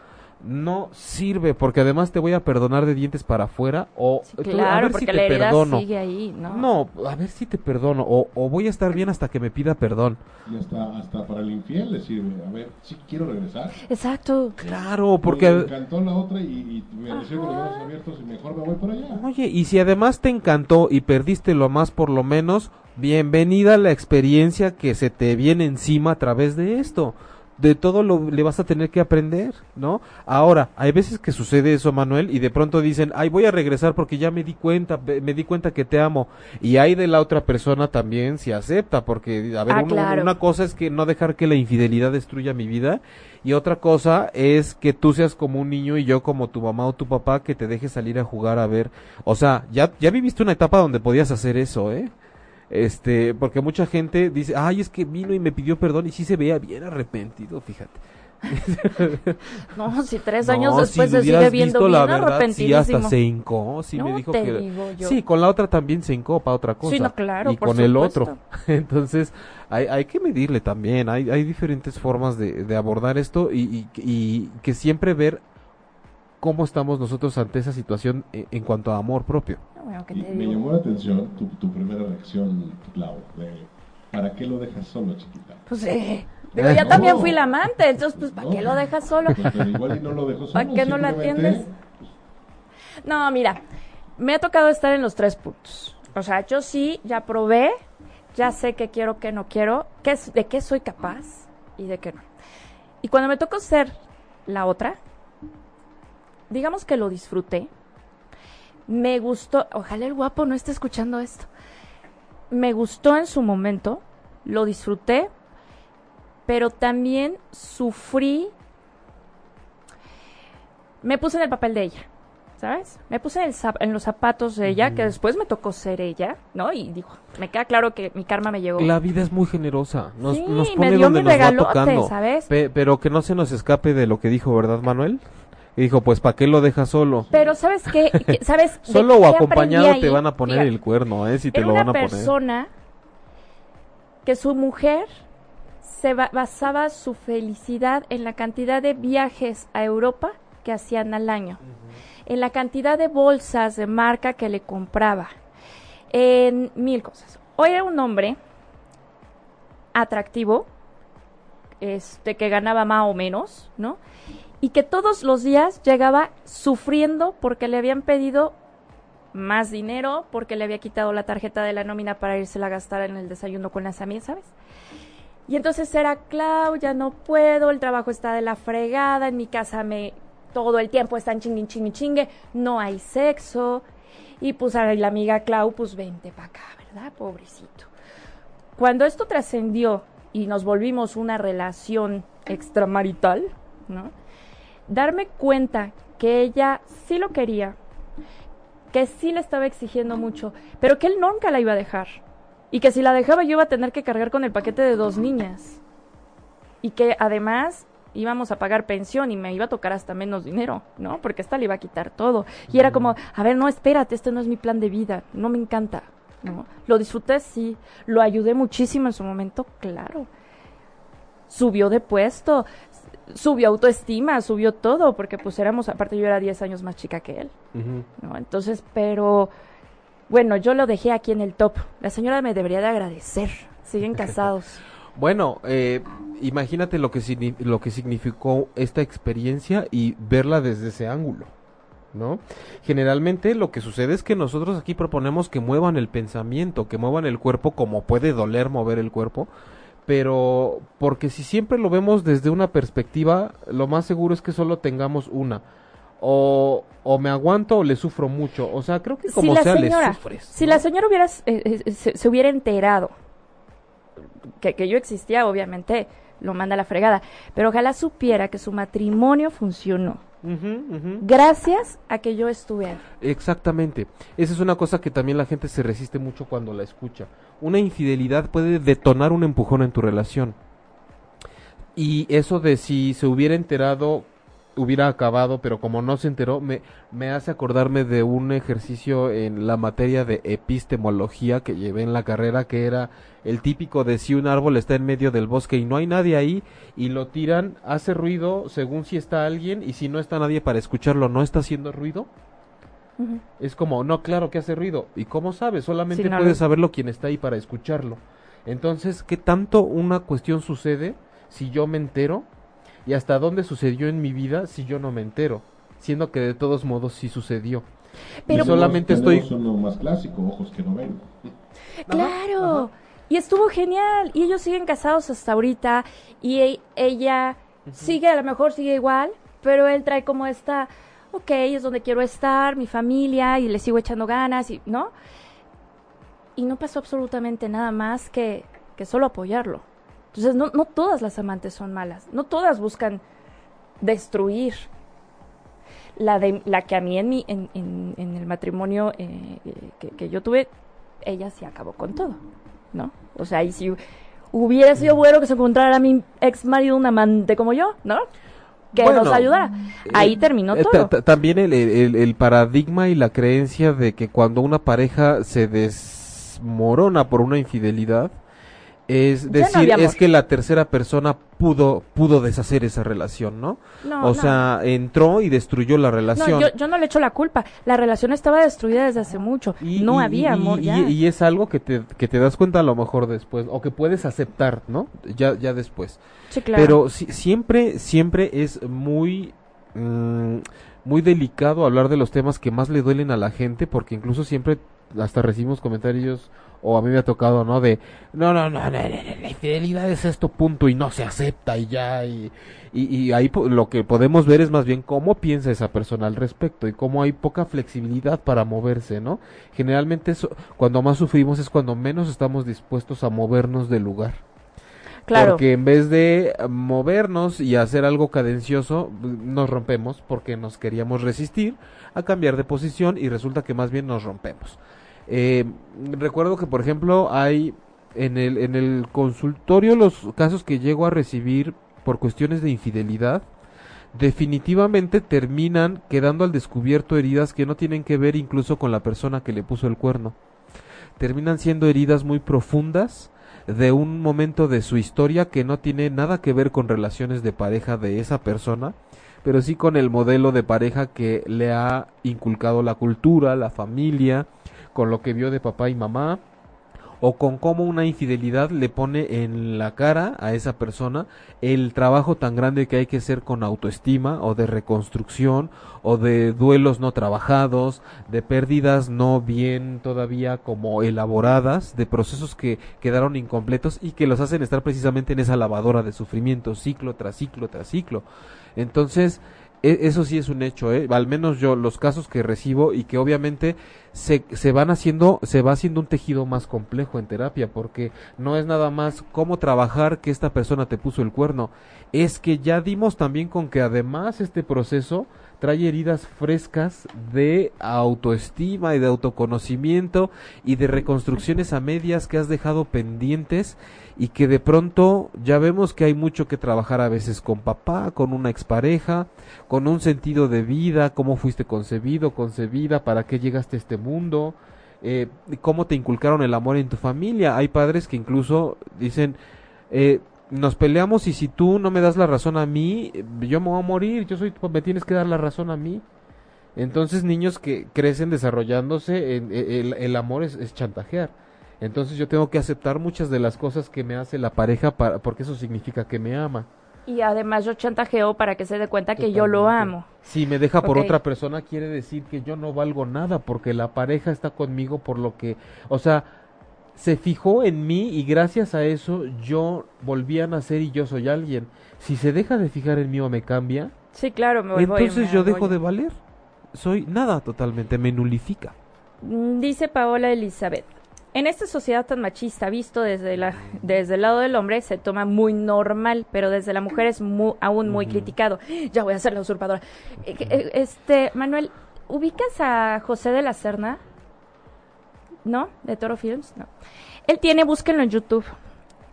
no sirve porque además te voy a perdonar de dientes para afuera o claro, a ver porque si la te perdono. sigue ahí, ¿no? No, a ver si te perdono o, o, voy a estar bien hasta que me pida perdón. Y hasta, hasta para el infiel le sirve, a ver, si quiero regresar. Exacto. Claro, porque... Me encantó la otra y, me recibo con los brazos abiertos y mejor me voy por allá. Oye, y si además te encantó y perdiste lo más por lo menos, bienvenida a la experiencia que se te viene encima a través de esto de todo lo le vas a tener que aprender, ¿no? Ahora, hay veces que sucede eso, Manuel, y de pronto dicen, ay, voy a regresar porque ya me di cuenta, me di cuenta que te amo. Y hay de la otra persona también si acepta, porque, a ver, ah, una cosa es que no dejar que la infidelidad destruya mi vida, y otra cosa es que tú seas como un niño y yo como tu mamá o tu papá que te dejes salir a jugar a ver. O sea, ya, ya viviste una etapa donde podías hacer eso, ¿eh? Este, porque mucha gente dice, ay, es que vino y me pidió perdón y sí se veía bien arrepentido, fíjate. no, si tres años después se sigue viendo bien la verdad, Sí, hasta se hincó, sí me dijo que... Sí, con la otra también se hincó para otra cosa. Sí, no, claro, y con el otro. Entonces, hay, hay que medirle también, hay, hay diferentes formas de, de abordar esto y, y, y que siempre ver cómo estamos nosotros ante esa situación e, en, cuanto a amor propio. me llamó la atención tu, primera reacción, Clau, ¿para qué lo dejas solo, chiquita? Pues eh, digo, yo también fui la amante, entonces, pues, ¿para qué lo dejas solo? Pues, igual y no lo dejo solo. ¿Para qué no la atiendes? No, mira, me ha tocado estar en los tres puntos. O sea, yo sí, ya probé, ya sé qué quiero, qué no quiero, qué, de qué soy capaz y de qué no. Y cuando me tocó ser la otra, digamos que lo disfruté. Me gustó, ojalá el guapo no esté escuchando esto. Me gustó en su momento, lo disfruté, pero también sufrí. Me puse en el papel de ella, ¿sabes? Me puse en, los zapatos de ella, que después me tocó ser ella, ¿no? Y dijo, me queda claro que mi karma me llegó. La vida es muy generosa, nos, nos pone donde nos va tocando. ¿sabes? pero que no se nos escape de lo que dijo, ¿verdad, Manuel? Y dijo, pues ¿para qué lo dejas solo? Pero ¿sabes qué? ¿Qué- ¿Sabes? Solo o acompañado te van a poner el cuerno, ¿eh? Si te Era lo una van a poner. persona que su mujer se ba- basaba su felicidad en la cantidad de viajes a Europa que hacían al año, en la cantidad de bolsas de marca que le compraba, en mil cosas. Hoy era un hombre atractivo, este que ganaba más o menos, ¿no? Y que todos los días llegaba sufriendo porque le habían pedido más dinero porque le había quitado la tarjeta de la nómina para irse a gastar en el desayuno con las amigas, ¿sabes? Y entonces era, Clau, ya no puedo, el trabajo está de la fregada, en mi casa me todo el tiempo están chingue, chingue, chingue, no hay sexo. Y pues a la amiga Clau, pues vente para acá, ¿verdad? Pobrecito. Cuando esto trascendió y nos volvimos una relación extramarital, ¿no? Darme cuenta que ella sí lo quería, que sí le estaba exigiendo mucho, pero que él nunca la iba a dejar. Y que si la dejaba yo iba a tener que cargar con el paquete de dos niñas. Y que además íbamos a pagar pensión y me iba a tocar hasta menos dinero, ¿no? Porque esta le iba a quitar todo. Y era como, a ver, no, espérate, este no es mi plan de vida, no me encanta, ¿no? Lo disfruté, sí. Lo ayudé muchísimo en su momento, claro. Subió de puesto, subió autoestima, subió todo, porque pues éramos, aparte yo era 10 años más chica que él. ¿no? Entonces, pero bueno, yo lo dejé aquí en el top. La señora me debería de agradecer. Siguen casados. Bueno, eh, imagínate lo que, lo que significó esta experiencia y verla desde ese ángulo, ¿no? Generalmente lo que sucede es que nosotros aquí proponemos que muevan el pensamiento, que muevan el cuerpo como puede doler mover el cuerpo, pero porque si siempre lo vemos desde una perspectiva, lo más seguro es que solo tengamos una. O, o me aguanto o le sufro mucho. O sea, creo que Si como la sea señora- le sufres. Si ¿no? la señora hubiera, eh, eh, se, se hubiera enterado que, que yo existía, obviamente lo manda a la fregada. Pero ojalá supiera que su matrimonio funcionó. Gracias a que yo estuve ahí. Exactamente. Esa es una cosa que también la gente se resiste mucho cuando la escucha. Una infidelidad puede detonar un empujón en tu relación. Y eso de si se hubiera enterado, hubiera acabado, pero como no se enteró, me, me hace acordarme de un ejercicio en la materia de epistemología que llevé en la carrera, que era el típico de si un árbol está en medio del bosque y no hay nadie ahí, y lo tiran, hace ruido según si está alguien, y si no está nadie para escucharlo, ¿no está haciendo ruido? Es como, no, claro que hace ruido. ¿Y cómo sabes? Solamente Sí, no puede lo- saberlo quien está ahí para escucharlo. Entonces, ¿qué tanto una cuestión sucede si yo me entero? ¿Y hasta dónde sucedió en mi vida si yo no me entero? Siendo que de todos modos sí sucedió. Pero- y solamente estoy... Tenemos uno más clásico, ojos que no ven. Claro. Y estuvo genial. Y ellos siguen casados hasta ahorita. Y e- ella sigue, a lo mejor sigue igual, pero él trae como esta, ok, es donde quiero estar, mi familia, y le sigo echando ganas, y ¿no? Y no pasó absolutamente nada más que, que solo apoyarlo. Entonces, no, no todas las amantes son malas. No todas buscan destruir. La, de, la que a mí en, mi, en, en, en el matrimonio eh, eh, que, que yo tuve, ella sí acabó con todo, ¿no? O sea, y si hubiera sido bueno que se encontrara a mi ex marido un amante como yo, ¿no? Que Bueno, nos ayudara. Ahí Eh, terminó todo. ta- ta- También el, el- el paradigma y la creencia de que cuando una pareja se desmorona por una infidelidad, es no decir, es que la tercera persona pudo, pudo deshacer esa relación, ¿no? No, o no. sea, entró y destruyó la relación. yo, yo no le echo la culpa. La relación estaba destruida desde hace mucho. Y- no y- había y- amor y, ya. y es algo que te, que te das cuenta a lo mejor después, o que puedes aceptar, ¿no? Ya, ya después. sí, claro. Pero si- siempre, siempre es muy, mm, muy delicado hablar de los temas que más le duelen a la gente, porque incluso siempre hasta recibimos comentarios, o a mí me ha tocado, ¿no? De, no, no, no, la infidelidad es esto, punto, y no se acepta, y ya, y, y, ahí lo que podemos ver es más bien cómo piensa esa persona al respecto, y cómo hay poca flexibilidad para moverse, ¿no? Generalmente eso, cuando más sufrimos es cuando menos estamos dispuestos a movernos del lugar. claro. Porque en vez de movernos y hacer algo cadencioso, nos rompemos porque nos queríamos resistir a cambiar de posición y resulta que más bien nos rompemos. Eh, recuerdo que, por ejemplo, hay en el, en el consultorio los casos que llego a recibir por cuestiones de infidelidad. definitivamente terminan quedando al descubierto heridas que no tienen que ver incluso con la persona que le puso el cuerno. Terminan siendo heridas muy profundas de un momento de su historia que no tiene nada que ver con relaciones de pareja de esa persona, pero sí con el modelo de pareja que le ha inculcado la cultura, la familia, con lo que vio de papá y mamá, o con cómo una infidelidad le pone en la cara a esa persona el trabajo tan grande que hay que hacer con autoestima o de reconstrucción o de duelos no trabajados, de pérdidas no bien todavía como elaboradas, de procesos que quedaron incompletos y que los hacen estar precisamente en esa lavadora de sufrimiento ciclo tras ciclo tras ciclo. Entonces, eso sí es un hecho, ¿eh? al menos yo los casos que recibo y que obviamente se, se van haciendo, se va haciendo un tejido más complejo en terapia porque no es nada más cómo trabajar que esta persona te puso el cuerno, es que ya dimos también con que además este proceso trae heridas frescas de autoestima y de autoconocimiento y de reconstrucciones a medias que has dejado pendientes y que de pronto ya vemos que hay mucho que trabajar a veces con papá, con una expareja, con un sentido de vida, cómo fuiste concebido, concebida, para qué llegaste a este mundo, eh, cómo te inculcaron el amor en tu familia. Hay padres que incluso dicen, eh, nos peleamos y si tú no me das la razón a mí, yo me voy a morir, yo soy, me tienes que dar la razón a mí. Entonces niños que crecen desarrollándose, en, el, el, amor es, es chantajear. Entonces yo tengo que aceptar muchas de las cosas que me hace la pareja para, porque eso significa que me ama. Y además yo chantajeo para que se dé cuenta que yo lo amo. Si me deja por otra persona quiere decir que yo no valgo nada porque la pareja está conmigo por lo que, o sea, se fijó en mí y gracias a eso yo volví a nacer y yo soy alguien. Si se deja de fijar en mí o me cambia, sí, claro, me entonces yo dejo de valer. Soy nada totalmente, me nulifica. Mm, dice Paola Elizabeth. En esta sociedad tan machista, visto desde, la, desde el lado del hombre, se toma muy normal, pero desde la mujer es aún muy criticado. Ya voy a ser la usurpadora. Eh, eh, este, Manuel, ¿ubicas a José de la Serna? ¿No? ¿De Toro Films? No. Él tiene, búsquenlo en YouTube.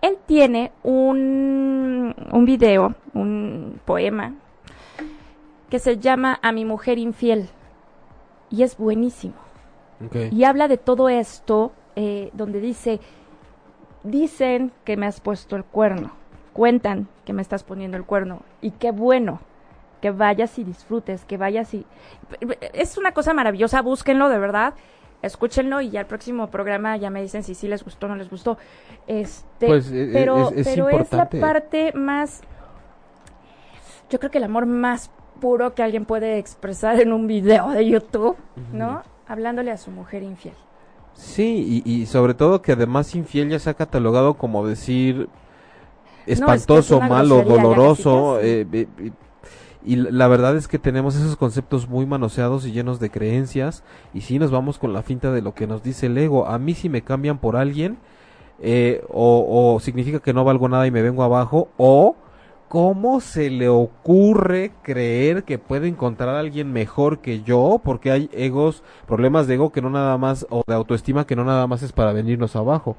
Él tiene un, un video, un poema, que se llama A mi mujer infiel. Y es buenísimo. Y habla de todo esto eh, donde dice, dicen que me has puesto el cuerno, cuentan que me estás poniendo el cuerno, y qué bueno que vayas y disfrutes, que vayas y... Es una cosa maravillosa, búsquenlo de verdad, escúchenlo y ya el próximo programa ya me dicen si sí les gustó o no les gustó. Este, pues, eh, pero es, pero es la parte más... Yo creo que el amor más puro que alguien puede expresar en un video de YouTube, ¿no? Hablándole a su mujer infiel. Sí, y, sobre todo que además infiel ya se ha catalogado como decir espantoso, malo, doloroso. Eh, eh, y la verdad es que tenemos esos conceptos muy manoseados y llenos de creencias. Y si nos vamos con la finta de lo que nos dice el ego. A mí si me cambian por alguien, eh, o, o significa que no valgo nada y me vengo abajo, o ¿Cómo se le ocurre creer que puede encontrar a alguien mejor que yo? Porque hay egos, problemas de ego que no nada más, o de autoestima que no nada más es para venirnos abajo.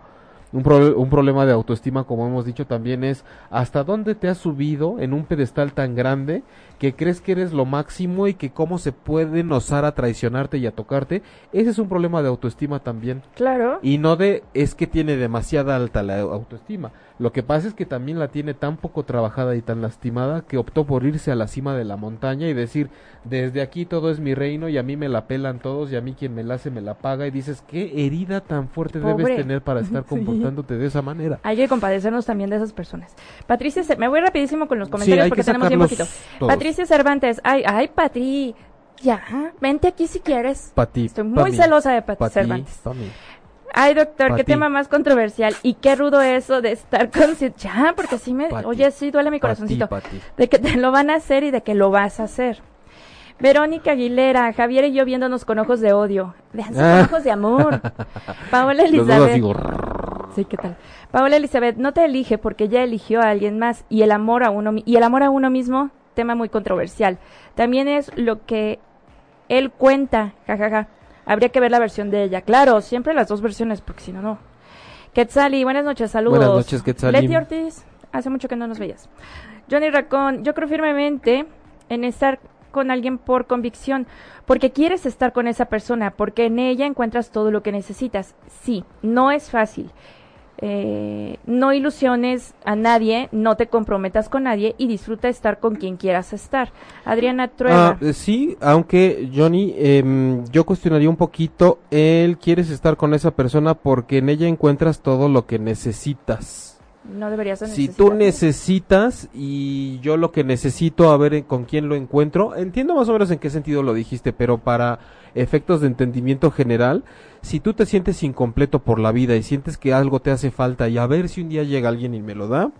Un, un, problema de autoestima, como hemos dicho también, es hasta dónde te has subido en un pedestal tan grande que crees que eres lo máximo y que cómo se pueden osar a traicionarte y a tocarte. Ese es un problema de autoestima también. Claro. Y no de es que tiene demasiada alta la autoestima. Lo que pasa es que también la tiene tan poco trabajada y tan lastimada que optó por irse a la cima de la montaña y decir, desde aquí todo es mi reino y a mí me la pelan todos y a mí quien me la hace me la paga y dices, qué herida tan fuerte debes tener para estar comportándote de esa manera. Hay que compadecernos también de esas personas. Patricia, me voy rapidísimo con los comentarios porque tenemos bien poquito. Patricia Cervantes, ay, ay, Patri, ya, vente aquí si quieres. Pati, Estoy muy celosa de Patri Cervantes. Ay, doctor, qué tema más controversial. Y qué rudo eso de estar con... Ya, porque sí me... Oye, sí duele mi corazoncito. De que te lo van a hacer y de que lo vas a hacer. Verónica Aguilera, Javier y yo viéndonos con ojos de odio. Vean con ah. ojos de amor. Paola Elizabeth. Sí, ¿qué tal? Paola Elizabeth, no te elige porque ya eligió a alguien más y el amor a uno y el amor a uno mismo, tema muy controversial. También es lo que él cuenta, jajaja. Habría que ver la versión de ella. Claro, siempre las dos versiones, porque si no, no. Quetzali, buenas noches, saludos. Buenas noches, Quetzali. Leti Ortiz, hace mucho que no nos veías. Johnny Racón, yo creo firmemente en estar con alguien por convicción, porque quieres estar con esa persona, porque en ella encuentras todo lo que necesitas. Sí, no es fácil. Eh, no ilusiones a nadie, no te comprometas con nadie y disfruta estar con quien quieras estar. Adriana Trueba. Ah, sí, aunque Johnny, em, yo cuestionaría un poquito, él quieres estar con esa persona porque en ella encuentras todo lo que necesitas. No deberías Si tú necesitas y yo lo que necesito, a ver con quién lo encuentro, entiendo más o menos en qué sentido lo dijiste, pero para efectos de entendimiento general, si tú te sientes incompleto por la vida y sientes que algo te hace falta y a ver si un día llega alguien y me lo da,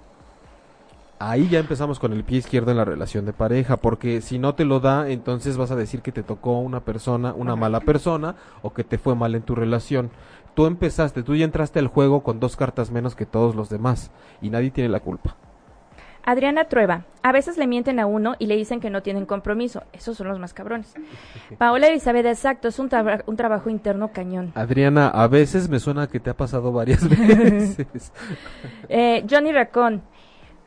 ahí ya empezamos con el pie izquierdo en la relación de pareja, porque si no te lo da, entonces vas a decir que te tocó una persona, una mala persona, o que te fue mal en tu relación tú empezaste, tú ya entraste al juego con dos cartas menos que todos los demás y nadie tiene la culpa. Adriana Trueba, a veces le mienten a uno y le dicen que no tienen compromiso. Esos son los más cabrones. Paola Elizabeth, exacto, es un, un trabajo interno cañón. Adriana, a veces me suena que te ha pasado varias veces. eh, Johnny Racón,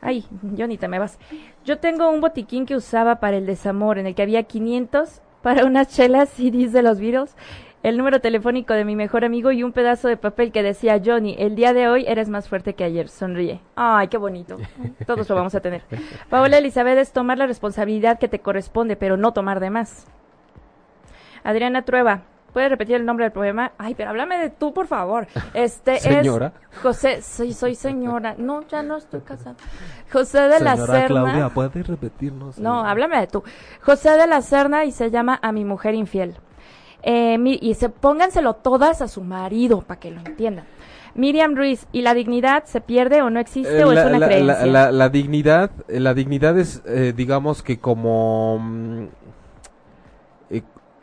ay, Johnny, te me vas. Yo tengo un botiquín que usaba para el desamor, en el que había 500 para unas chelas CDs de los Beatles el número telefónico de mi mejor amigo y un pedazo de papel que decía Johnny, el día de hoy eres más fuerte que ayer. Sonríe. Ay, qué bonito. Todos lo vamos a tener. Paola Elizabeth es tomar la responsabilidad que te corresponde, pero no tomar de más. Adriana Trueba, ¿Puedes repetir el nombre del poema? Ay, pero háblame de tú, por favor. Este señora. es José, soy, soy señora. No, ya no estoy casada. José de la Serna. Claudia, ¿puedes repetirnos? No, háblame de tú. José de la Serna y se llama A mi mujer infiel. Eh, y se pónganselo todas a su marido para que lo entiendan. Miriam Ruiz, ¿y la dignidad se pierde o no existe o es una creencia? La, dignidad, eh, la dignidad es, eh, digamos que como mm,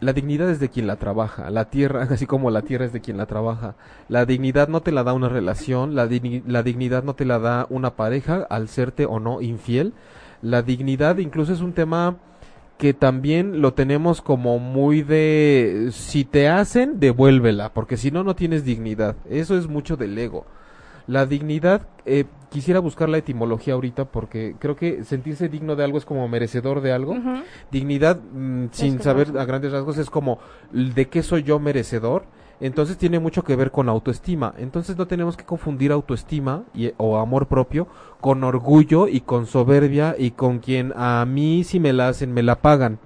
la dignidad es de quien la trabaja, la tierra, así como la tierra es de quien la trabaja. La dignidad no te la da una relación, la, la dignidad no te la da una pareja al serte o no infiel. La dignidad incluso es un tema que también lo tenemos como muy de si te hacen, devuélvela, porque si no, no tienes dignidad. Eso es mucho del ego. La dignidad, eh, quisiera buscar la etimología ahorita porque creo que sentirse digno de algo es como merecedor de algo. Dignidad, mm, sin saber a grandes rasgos, es como de qué soy yo merecedor entonces tiene mucho que ver con autoestima. Entonces no tenemos que confundir autoestima y, o amor propio con orgullo y con soberbia y con quien a mí si me la hacen me la pagan.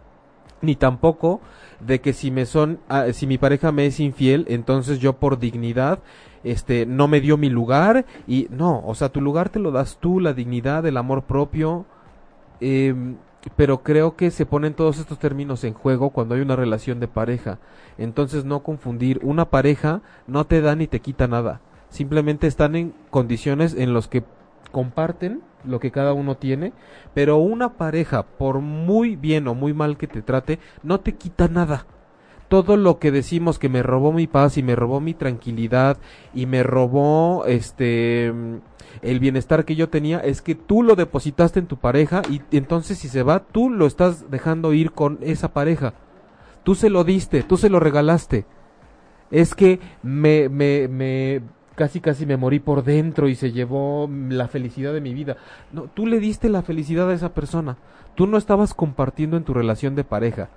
Ni tampoco de que si me son ah, si mi pareja me es infiel, entonces yo por dignidad este no me dio mi lugar y no, o sea, tu lugar te lo das tú, la dignidad, el amor propio eh, pero creo que se ponen todos estos términos en juego cuando hay una relación de pareja. Entonces no confundir, una pareja no te da ni te quita nada. Simplemente están en condiciones en las que comparten lo que cada uno tiene, pero una pareja, por muy bien o muy mal que te trate, no te quita nada todo lo que decimos que me robó mi paz y me robó mi tranquilidad y me robó este el bienestar que yo tenía es que tú lo depositaste en tu pareja y entonces si se va tú lo estás dejando ir con esa pareja. Tú se lo diste, tú se lo regalaste. Es que me me me casi casi me morí por dentro y se llevó la felicidad de mi vida. No, tú le diste la felicidad a esa persona. Tú no estabas compartiendo en tu relación de pareja.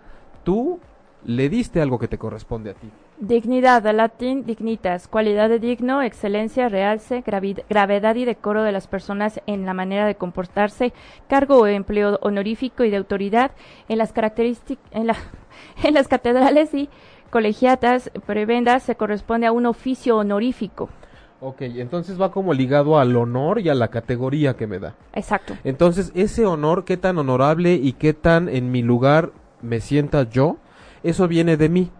Tú le diste algo que te corresponde a ti. Dignidad, latín dignitas, cualidad de digno, excelencia, realce, gravedad y decoro de las personas en la manera de comportarse, cargo o empleo honorífico y de autoridad en las características, en, la, en las catedrales y colegiatas prebendas se corresponde a un oficio honorífico. Ok, entonces va como ligado al honor y a la categoría que me da. Exacto. Entonces, ese honor, qué tan honorable y qué tan en mi lugar me sienta yo, eso viene de mí.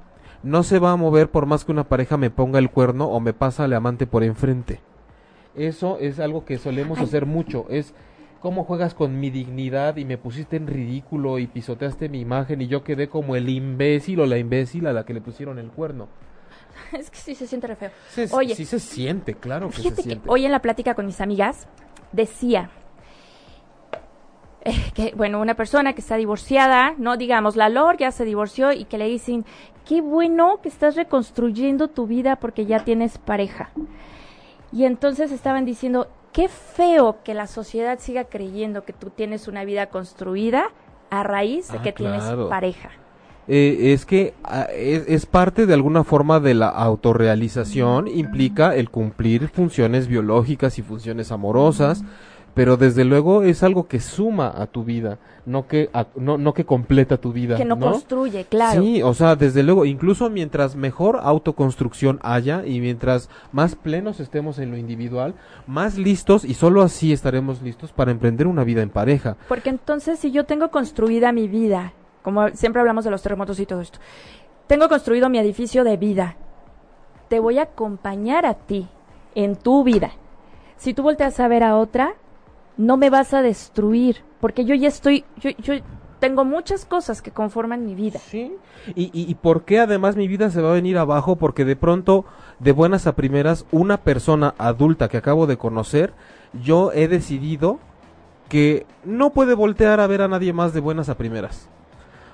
No se va a mover por más que una pareja me ponga el cuerno o me pasa al amante por enfrente. Eso es algo que solemos hacer mucho. Es cómo juegas con mi dignidad y me pusiste en ridículo y pisoteaste mi imagen y yo quedé como el imbécil o la imbécil a la que le pusieron el cuerno. Es que sí se siente re feo. Oye, sí se siente, claro que se siente. hoy en la plática con mis amigas decía, eh, que, bueno, una persona que está divorciada, no digamos, la Lor ya se divorció y que le dicen, qué bueno que estás reconstruyendo tu vida porque ya tienes pareja. Y entonces estaban diciendo, qué feo que la sociedad siga creyendo que tú tienes una vida construida a raíz de Ah, que tienes pareja. Eh, es que ah, es, es parte de alguna forma de la autorrealización, implica el cumplir funciones biológicas y funciones amorosas, pero desde luego es algo que suma a tu vida, no que, a- no, no que completa tu vida. Que no, ¿no? construye, claro. Sí, o sea, desde luego, incluso mientras mejor autoconstrucción haya y mientras más plenos estemos en lo individual, más listos y solo así estaremos listos para emprender una vida en pareja. Porque entonces si yo tengo construida mi vida, como siempre hablamos de los terremotos y todo esto, tengo construido mi edificio de vida, te voy a acompañar a ti en tu vida. Si tú volteas a ver a otra, no me vas a destruir, porque yo ya estoy, yo, yo tengo muchas cosas que conforman mi vida. Sí. Y, y, y por qué además mi vida se va a venir abajo? Porque de pronto, de buenas a primeras, una persona adulta que acabo de conocer, yo he decidido que no puede voltear a ver a nadie más de buenas a primeras.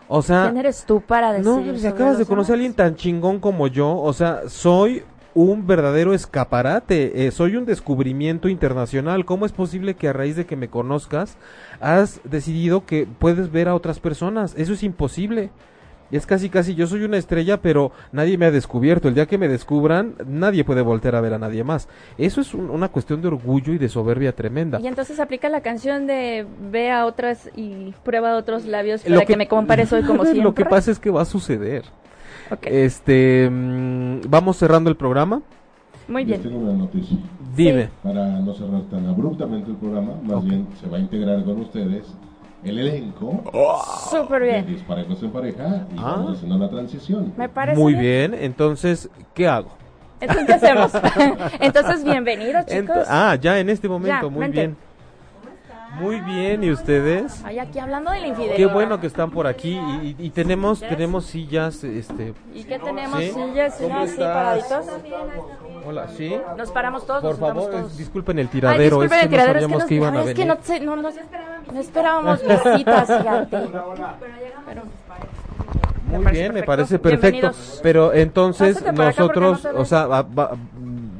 O sea, ¿Quién eres tú para decir no, si sobre acabas de conocer a alguien tan chingón como yo, o sea, soy un verdadero escaparate, eh, soy un descubrimiento internacional. ¿Cómo es posible que a raíz de que me conozcas has decidido que puedes ver a otras personas? Eso es imposible. Es casi casi yo soy una estrella, pero nadie me ha descubierto. El día que me descubran, nadie puede voltear a ver a nadie más. Eso es un- una cuestión de orgullo y de soberbia tremenda. Y entonces aplica la canción de ve a otras y prueba otros labios Lo para que, me compares hoy como siempre. Lo que pasa es que va a suceder. Este, mm, vamos cerrando el programa. Muy Les bien. tengo una noticia. Dime. Para no cerrar tan abruptamente el programa, más bien se va a integrar con ustedes el elenco Súper de bien. Disparejos en Pareja y Ah. vamos haciendo una transición. Me parece Muy bien, entonces, ¿qué hago? Entonces, ¿qué hacemos? Entonces, bienvenidos, Ent- chicos. ah, ya en este momento, Ya, muy bien. Muy bien, ¿y ustedes? Ay, aquí hablando de la infidelidad. Qué bueno que están por aquí y, y- y tenemos tenemos sillas, este, ¿Y qué tenemos? ¿Sí? Sillas, ¿Cómo así paraditos. hola, ¿sí? Nos paramos todos, Por nos favor, todos. disculpen el Ay, tiradero, disculpen es el que no tiradero, es que, nos- que iban a ay, es que venir. no, sé, no, no, no esperábamos visitas, fíjate. Pero, Muy bien, me parece perfecto. Pero entonces nosotros, no te o sea, va- va-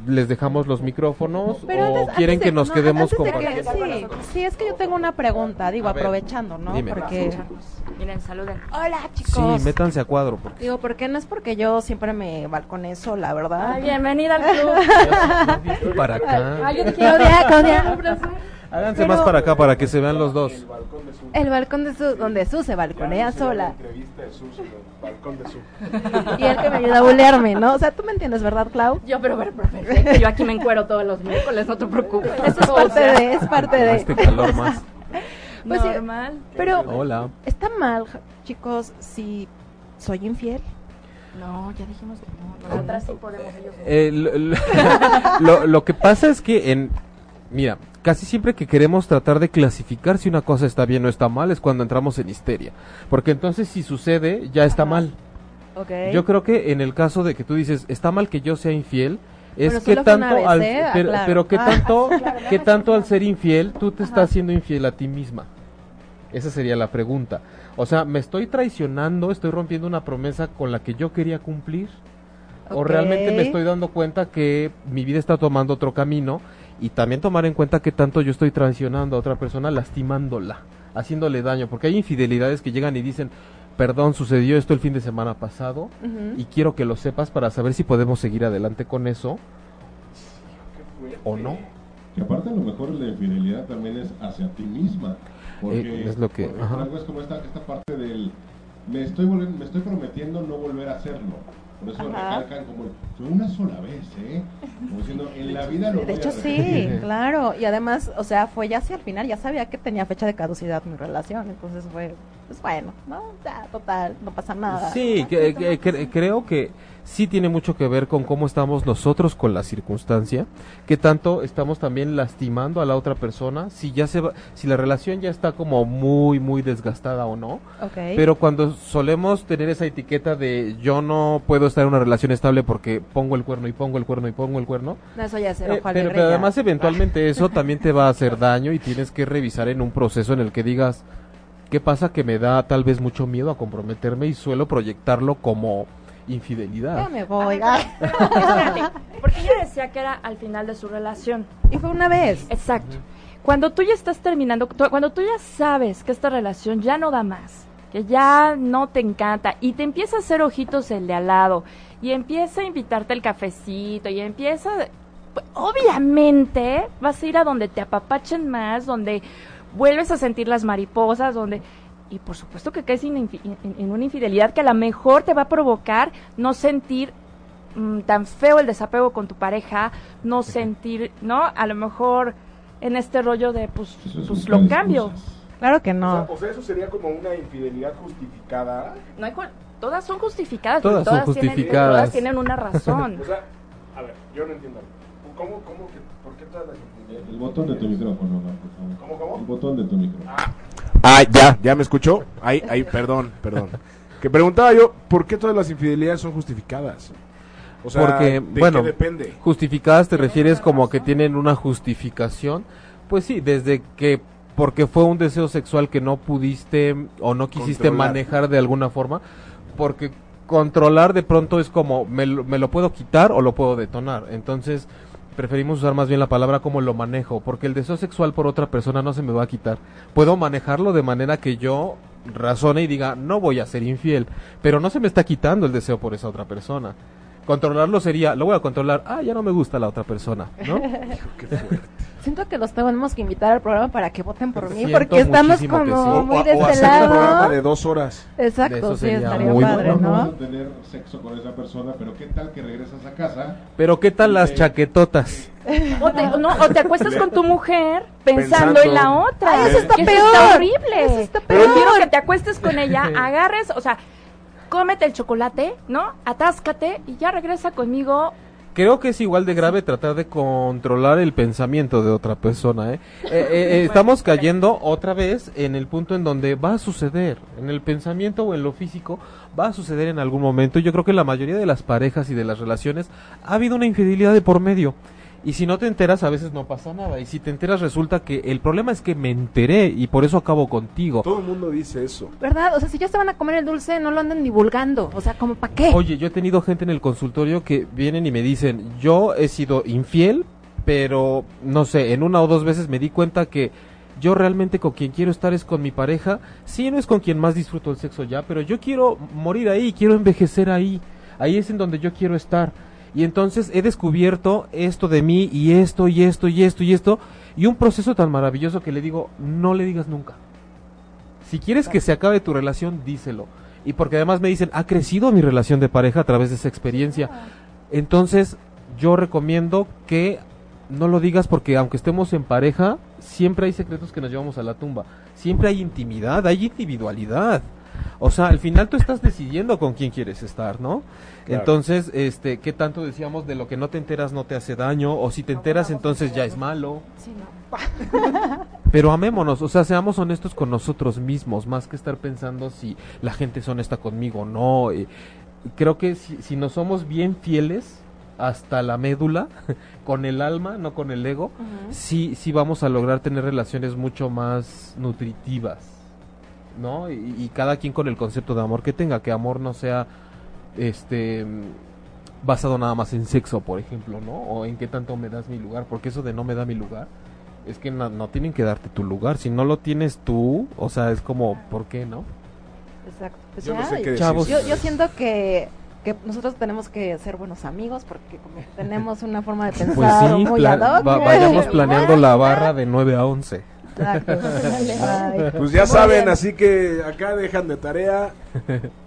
les dejamos los micrófonos Pero o antes- quieren antes que de- nos no, quedemos de que- sí, sí, es que yo tengo una pregunta, digo, ver, aprovechando, ¿no? dime. Porque Miren, saluden. Hola, Sí, chicos. métanse a cuadro porque Digo, porque no es porque yo siempre me balconé sola, ¿verdad? Ay, bienvenida al club. para acá. Ay, yo te Claudia, Claudia. Háganse pero- más para acá para que se vean los dos. El balcón de su, donde Su se balconea sola. Y él que me ayuda a bulearme, ¿no? O sea, tú me entiendes, ¿verdad, Clau? Yo, pero, pero, perfecto. Yo aquí me encuero todos los miércoles, no te preocupes. Eso es parte de, es parte de. Este calor más. Pues sí, Normal. Pero Hola. está mal, chicos, si soy infiel. No, ya dijimos que no. Nosotras sí podemos, ellos no. Eh, lo, lo- lo- lo que pasa es que en mira, casi siempre que queremos tratar de clasificar si una cosa está bien o está mal es cuando entramos en histeria, porque entonces si sucede ya está mal. Ok. Yo creo que en el caso de que tú dices, está mal que yo sea infiel, es Pero que tanto vez, al, ¿eh? pero, Aclaro. pero que Ah. tanto que tanto al ser infiel tú te estás haciendo infiel a ti misma. Esa sería la pregunta. O sea, me estoy traicionando, estoy rompiendo una promesa con la que yo quería cumplir o realmente me estoy dando cuenta que mi vida está tomando otro camino y también tomar en cuenta que tanto yo estoy traicionando a otra persona lastimándola, haciéndole daño, porque hay infidelidades que llegan y dicen, "Perdón, sucedió esto el fin de semana pasado." Y quiero que lo sepas para saber si podemos seguir adelante con eso o no. Que aparte a lo mejor la infidelidad también es hacia ti misma. Porque, Eh, es lo que- porque algo es como esta, esta parte del me estoy volviendo, me estoy prometiendo no volver a hacerlo. Por eso Ajá. recalcan como fue una sola vez, ¿eh? Como diciendo, en la vida lo De voy hecho, a sí, claro. Y además, o sea, fue ya hacia el final, ya sabía que tenía fecha de caducidad mi relación. Entonces fue, pues bueno, ¿no? Ya, total, no pasa nada. Sí, que- creo que sí tiene mucho que ver con cómo estamos nosotros con la circunstancia, que tanto estamos también lastimando a la otra persona, si ya se va, si la relación ya está como muy muy desgastada o no. Ok. Pero cuando solemos tener esa etiqueta de yo no puedo estar en una relación estable porque pongo el cuerno y pongo el cuerno y pongo el cuerno, No, eso ya es Eh, pero, pero además eventualmente eso también te va a hacer daño y tienes que revisar en un proceso en el que digas qué pasa que me da tal vez mucho miedo a comprometerme y suelo proyectarlo como infidelidad. Ya me voy. Ah. Espérate, porque ella decía que era al final de su relación. Y fue una vez. Exacto. cuando tú ya estás terminando, cuando tú ya sabes que esta relación ya no da más, que ya no te encanta y te empieza a hacer ojitos el de al lado y empieza a invitarte el cafecito y empieza, pues, obviamente vas a ir a donde te apapachen más, donde vuelves a sentir las mariposas, donde y por supuesto que caes en, una infidelidad que a lo mejor te va a provocar no sentir mm, tan feo el desapego con tu pareja, no sentir, ¿no? A lo mejor en este rollo de, pues, pues lo cambio. Claro que O, no. sea, o sea, eso sería como una infidelidad justificada. No hay cu- todas son justificadas, Todas pero son todas, tienen, justificadas. todas tienen una razón. O sea, a ver, yo no entiendo. ¿Cómo, cómo que, por qué todas las? El botón de tu micrófono, Omar, por favor. ¿Cómo, cómo? El botón de tu micrófono. Ah, ya, ya me escuchó. Ahí, ahí, perdón, perdón. Que preguntaba yo, ¿por qué todas las infidelidades son justificadas? O sea, Porque, ¿de bueno, qué depende? Justificadas te refieres como que tienen una justificación. Pues sí, desde que porque fue un deseo sexual que no pudiste o no quisiste Controlar. manejar de alguna forma, porque controlar de pronto es como me lo, me lo puedo quitar o lo puedo detonar. Entonces, preferimos usar más bien la palabra como lo manejo, porque el deseo sexual por otra persona no se me va a quitar. Puedo manejarlo de manera que yo razone y diga, no voy a ser infiel, pero no se me está quitando el deseo por esa otra persona. Controlarlo sería, lo voy a controlar, ah, ya no me gusta la otra persona, ¿no? Qué fuerte. Siento que los tenemos que invitar al programa para que voten por mí, Siento porque estamos como sí. muy o, de o este hacer un programa lado. de dos horas. Exacto, eso sí, estaría muy padre, bueno. Vamos ¿no? a tener sexo con esa persona, pero ¿qué tal que regresas a casa? Pero ¿qué tal las chaquetotas? O te, no, o te acuestas con tu mujer Pensando. pensando, en la otra. Ay, eso está peor. está horrible. Eso está peor. que te acuestes con ella, agarres, o sea, cómete el chocolate, ¿no? Atáscate y ya regresa conmigo. Creo que es igual de grave tratar de controlar el pensamiento de otra persona. ¿eh? Eh, eh, eh, estamos cayendo otra vez en el punto en donde va a suceder, en el pensamiento o en lo físico, va a suceder en algún momento. Yo creo que en la mayoría de las parejas y de las relaciones ha habido una infidelidad de por medio. Y si no te enteras, a veces no pasa nada. Y si te enteras, resulta que el problema es que me enteré y por eso acabo contigo. Todo el mundo dice eso. ¿Verdad? O sea, si ya se van a comer el dulce, no lo anden divulgando. O sea, ¿como para qué? Oye, yo he tenido gente en el consultorio que vienen y me dicen, yo he sido infiel, pero no sé, en una o dos veces me di cuenta que yo realmente con quien quiero estar es con mi pareja. Sí, no es con quien más disfruto el sexo ya, pero yo quiero morir ahí, quiero envejecer ahí. Ahí es en donde yo quiero estar. Y entonces he descubierto esto de mí y esto y esto y esto y esto y un proceso tan maravilloso que le digo, no le digas nunca. Si quieres que se acabe tu relación, díselo. Y porque además me dicen, ha crecido mi relación de pareja a través de esa experiencia. Entonces, yo recomiendo que no lo digas porque aunque estemos en pareja, siempre hay secretos que nos llevamos a la tumba. Siempre hay intimidad, hay individualidad. O sea, al final tú estás decidiendo con quién quieres estar, ¿no? Claro. Entonces, este, ¿qué tanto decíamos de lo que no te enteras no te hace daño? O si te enteras entonces ya es malo. Sí, no. Pero amémonos, o sea, seamos honestos con nosotros mismos, más que estar pensando si la gente es honesta conmigo o no. eh, creo que si, si nos somos bien fieles hasta la médula, con el alma, no con el ego, sí, sí vamos a lograr tener relaciones mucho más nutritivas, ¿no? Y, y cada quien con el concepto de amor que tenga, que amor no sea, este, basado nada más en sexo, por ejemplo, ¿no? O en qué tanto me das mi lugar, porque eso de no me da mi lugar, es que no, no tienen que darte tu lugar, si no lo tienes tú, o sea, es como, ¿por qué no? Exacto. Pues Yo no ya, sé qué decir. Chavos. Yo, yo siento que, que nosotros tenemos que ser buenos amigos porque como tenemos una forma de pensar Pues sí, muy ad hoc. va- vayamos planeando la barra de 9 a 11. Exacto. Pues ya saben, así que acá dejan de tarea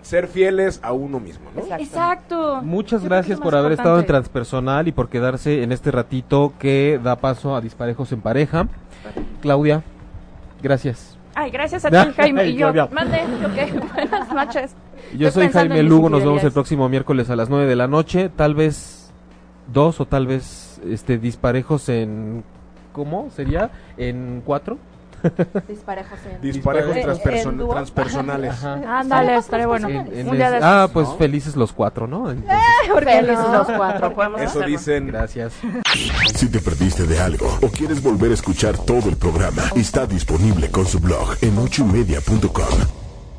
ser fieles a uno mismo, ¿no? Exacto. Exacto. Muchas Yo gracias por haber estado en. Transpersonal y por quedarse en este ratito que da paso a Disparejos en Pareja. Claudia, gracias. Ay, gracias a ti, Jaime. Ay, Y yo, Claudia. mande, ok, buenas noches. Yo Estoy soy Jaime Lugo, nos vemos el próximo miércoles a las 9 de la noche, tal vez dos o tal vez este disparejos en ¿cómo sería? ¿En cuatro? Disparejos en- Disparejos Eh, transperson- en dúo. transpersonales. Ajá. Ándale, estaré bueno. En- en es- de ah, pues ¿no? felices los cuatro, ¿no? Entonces, ¿Por qué Felices no? los cuatro, Eso dicen. gracias. Si te perdiste de algo o quieres volver a escuchar todo el programa, está disponible con su blog en ochoymedia.com.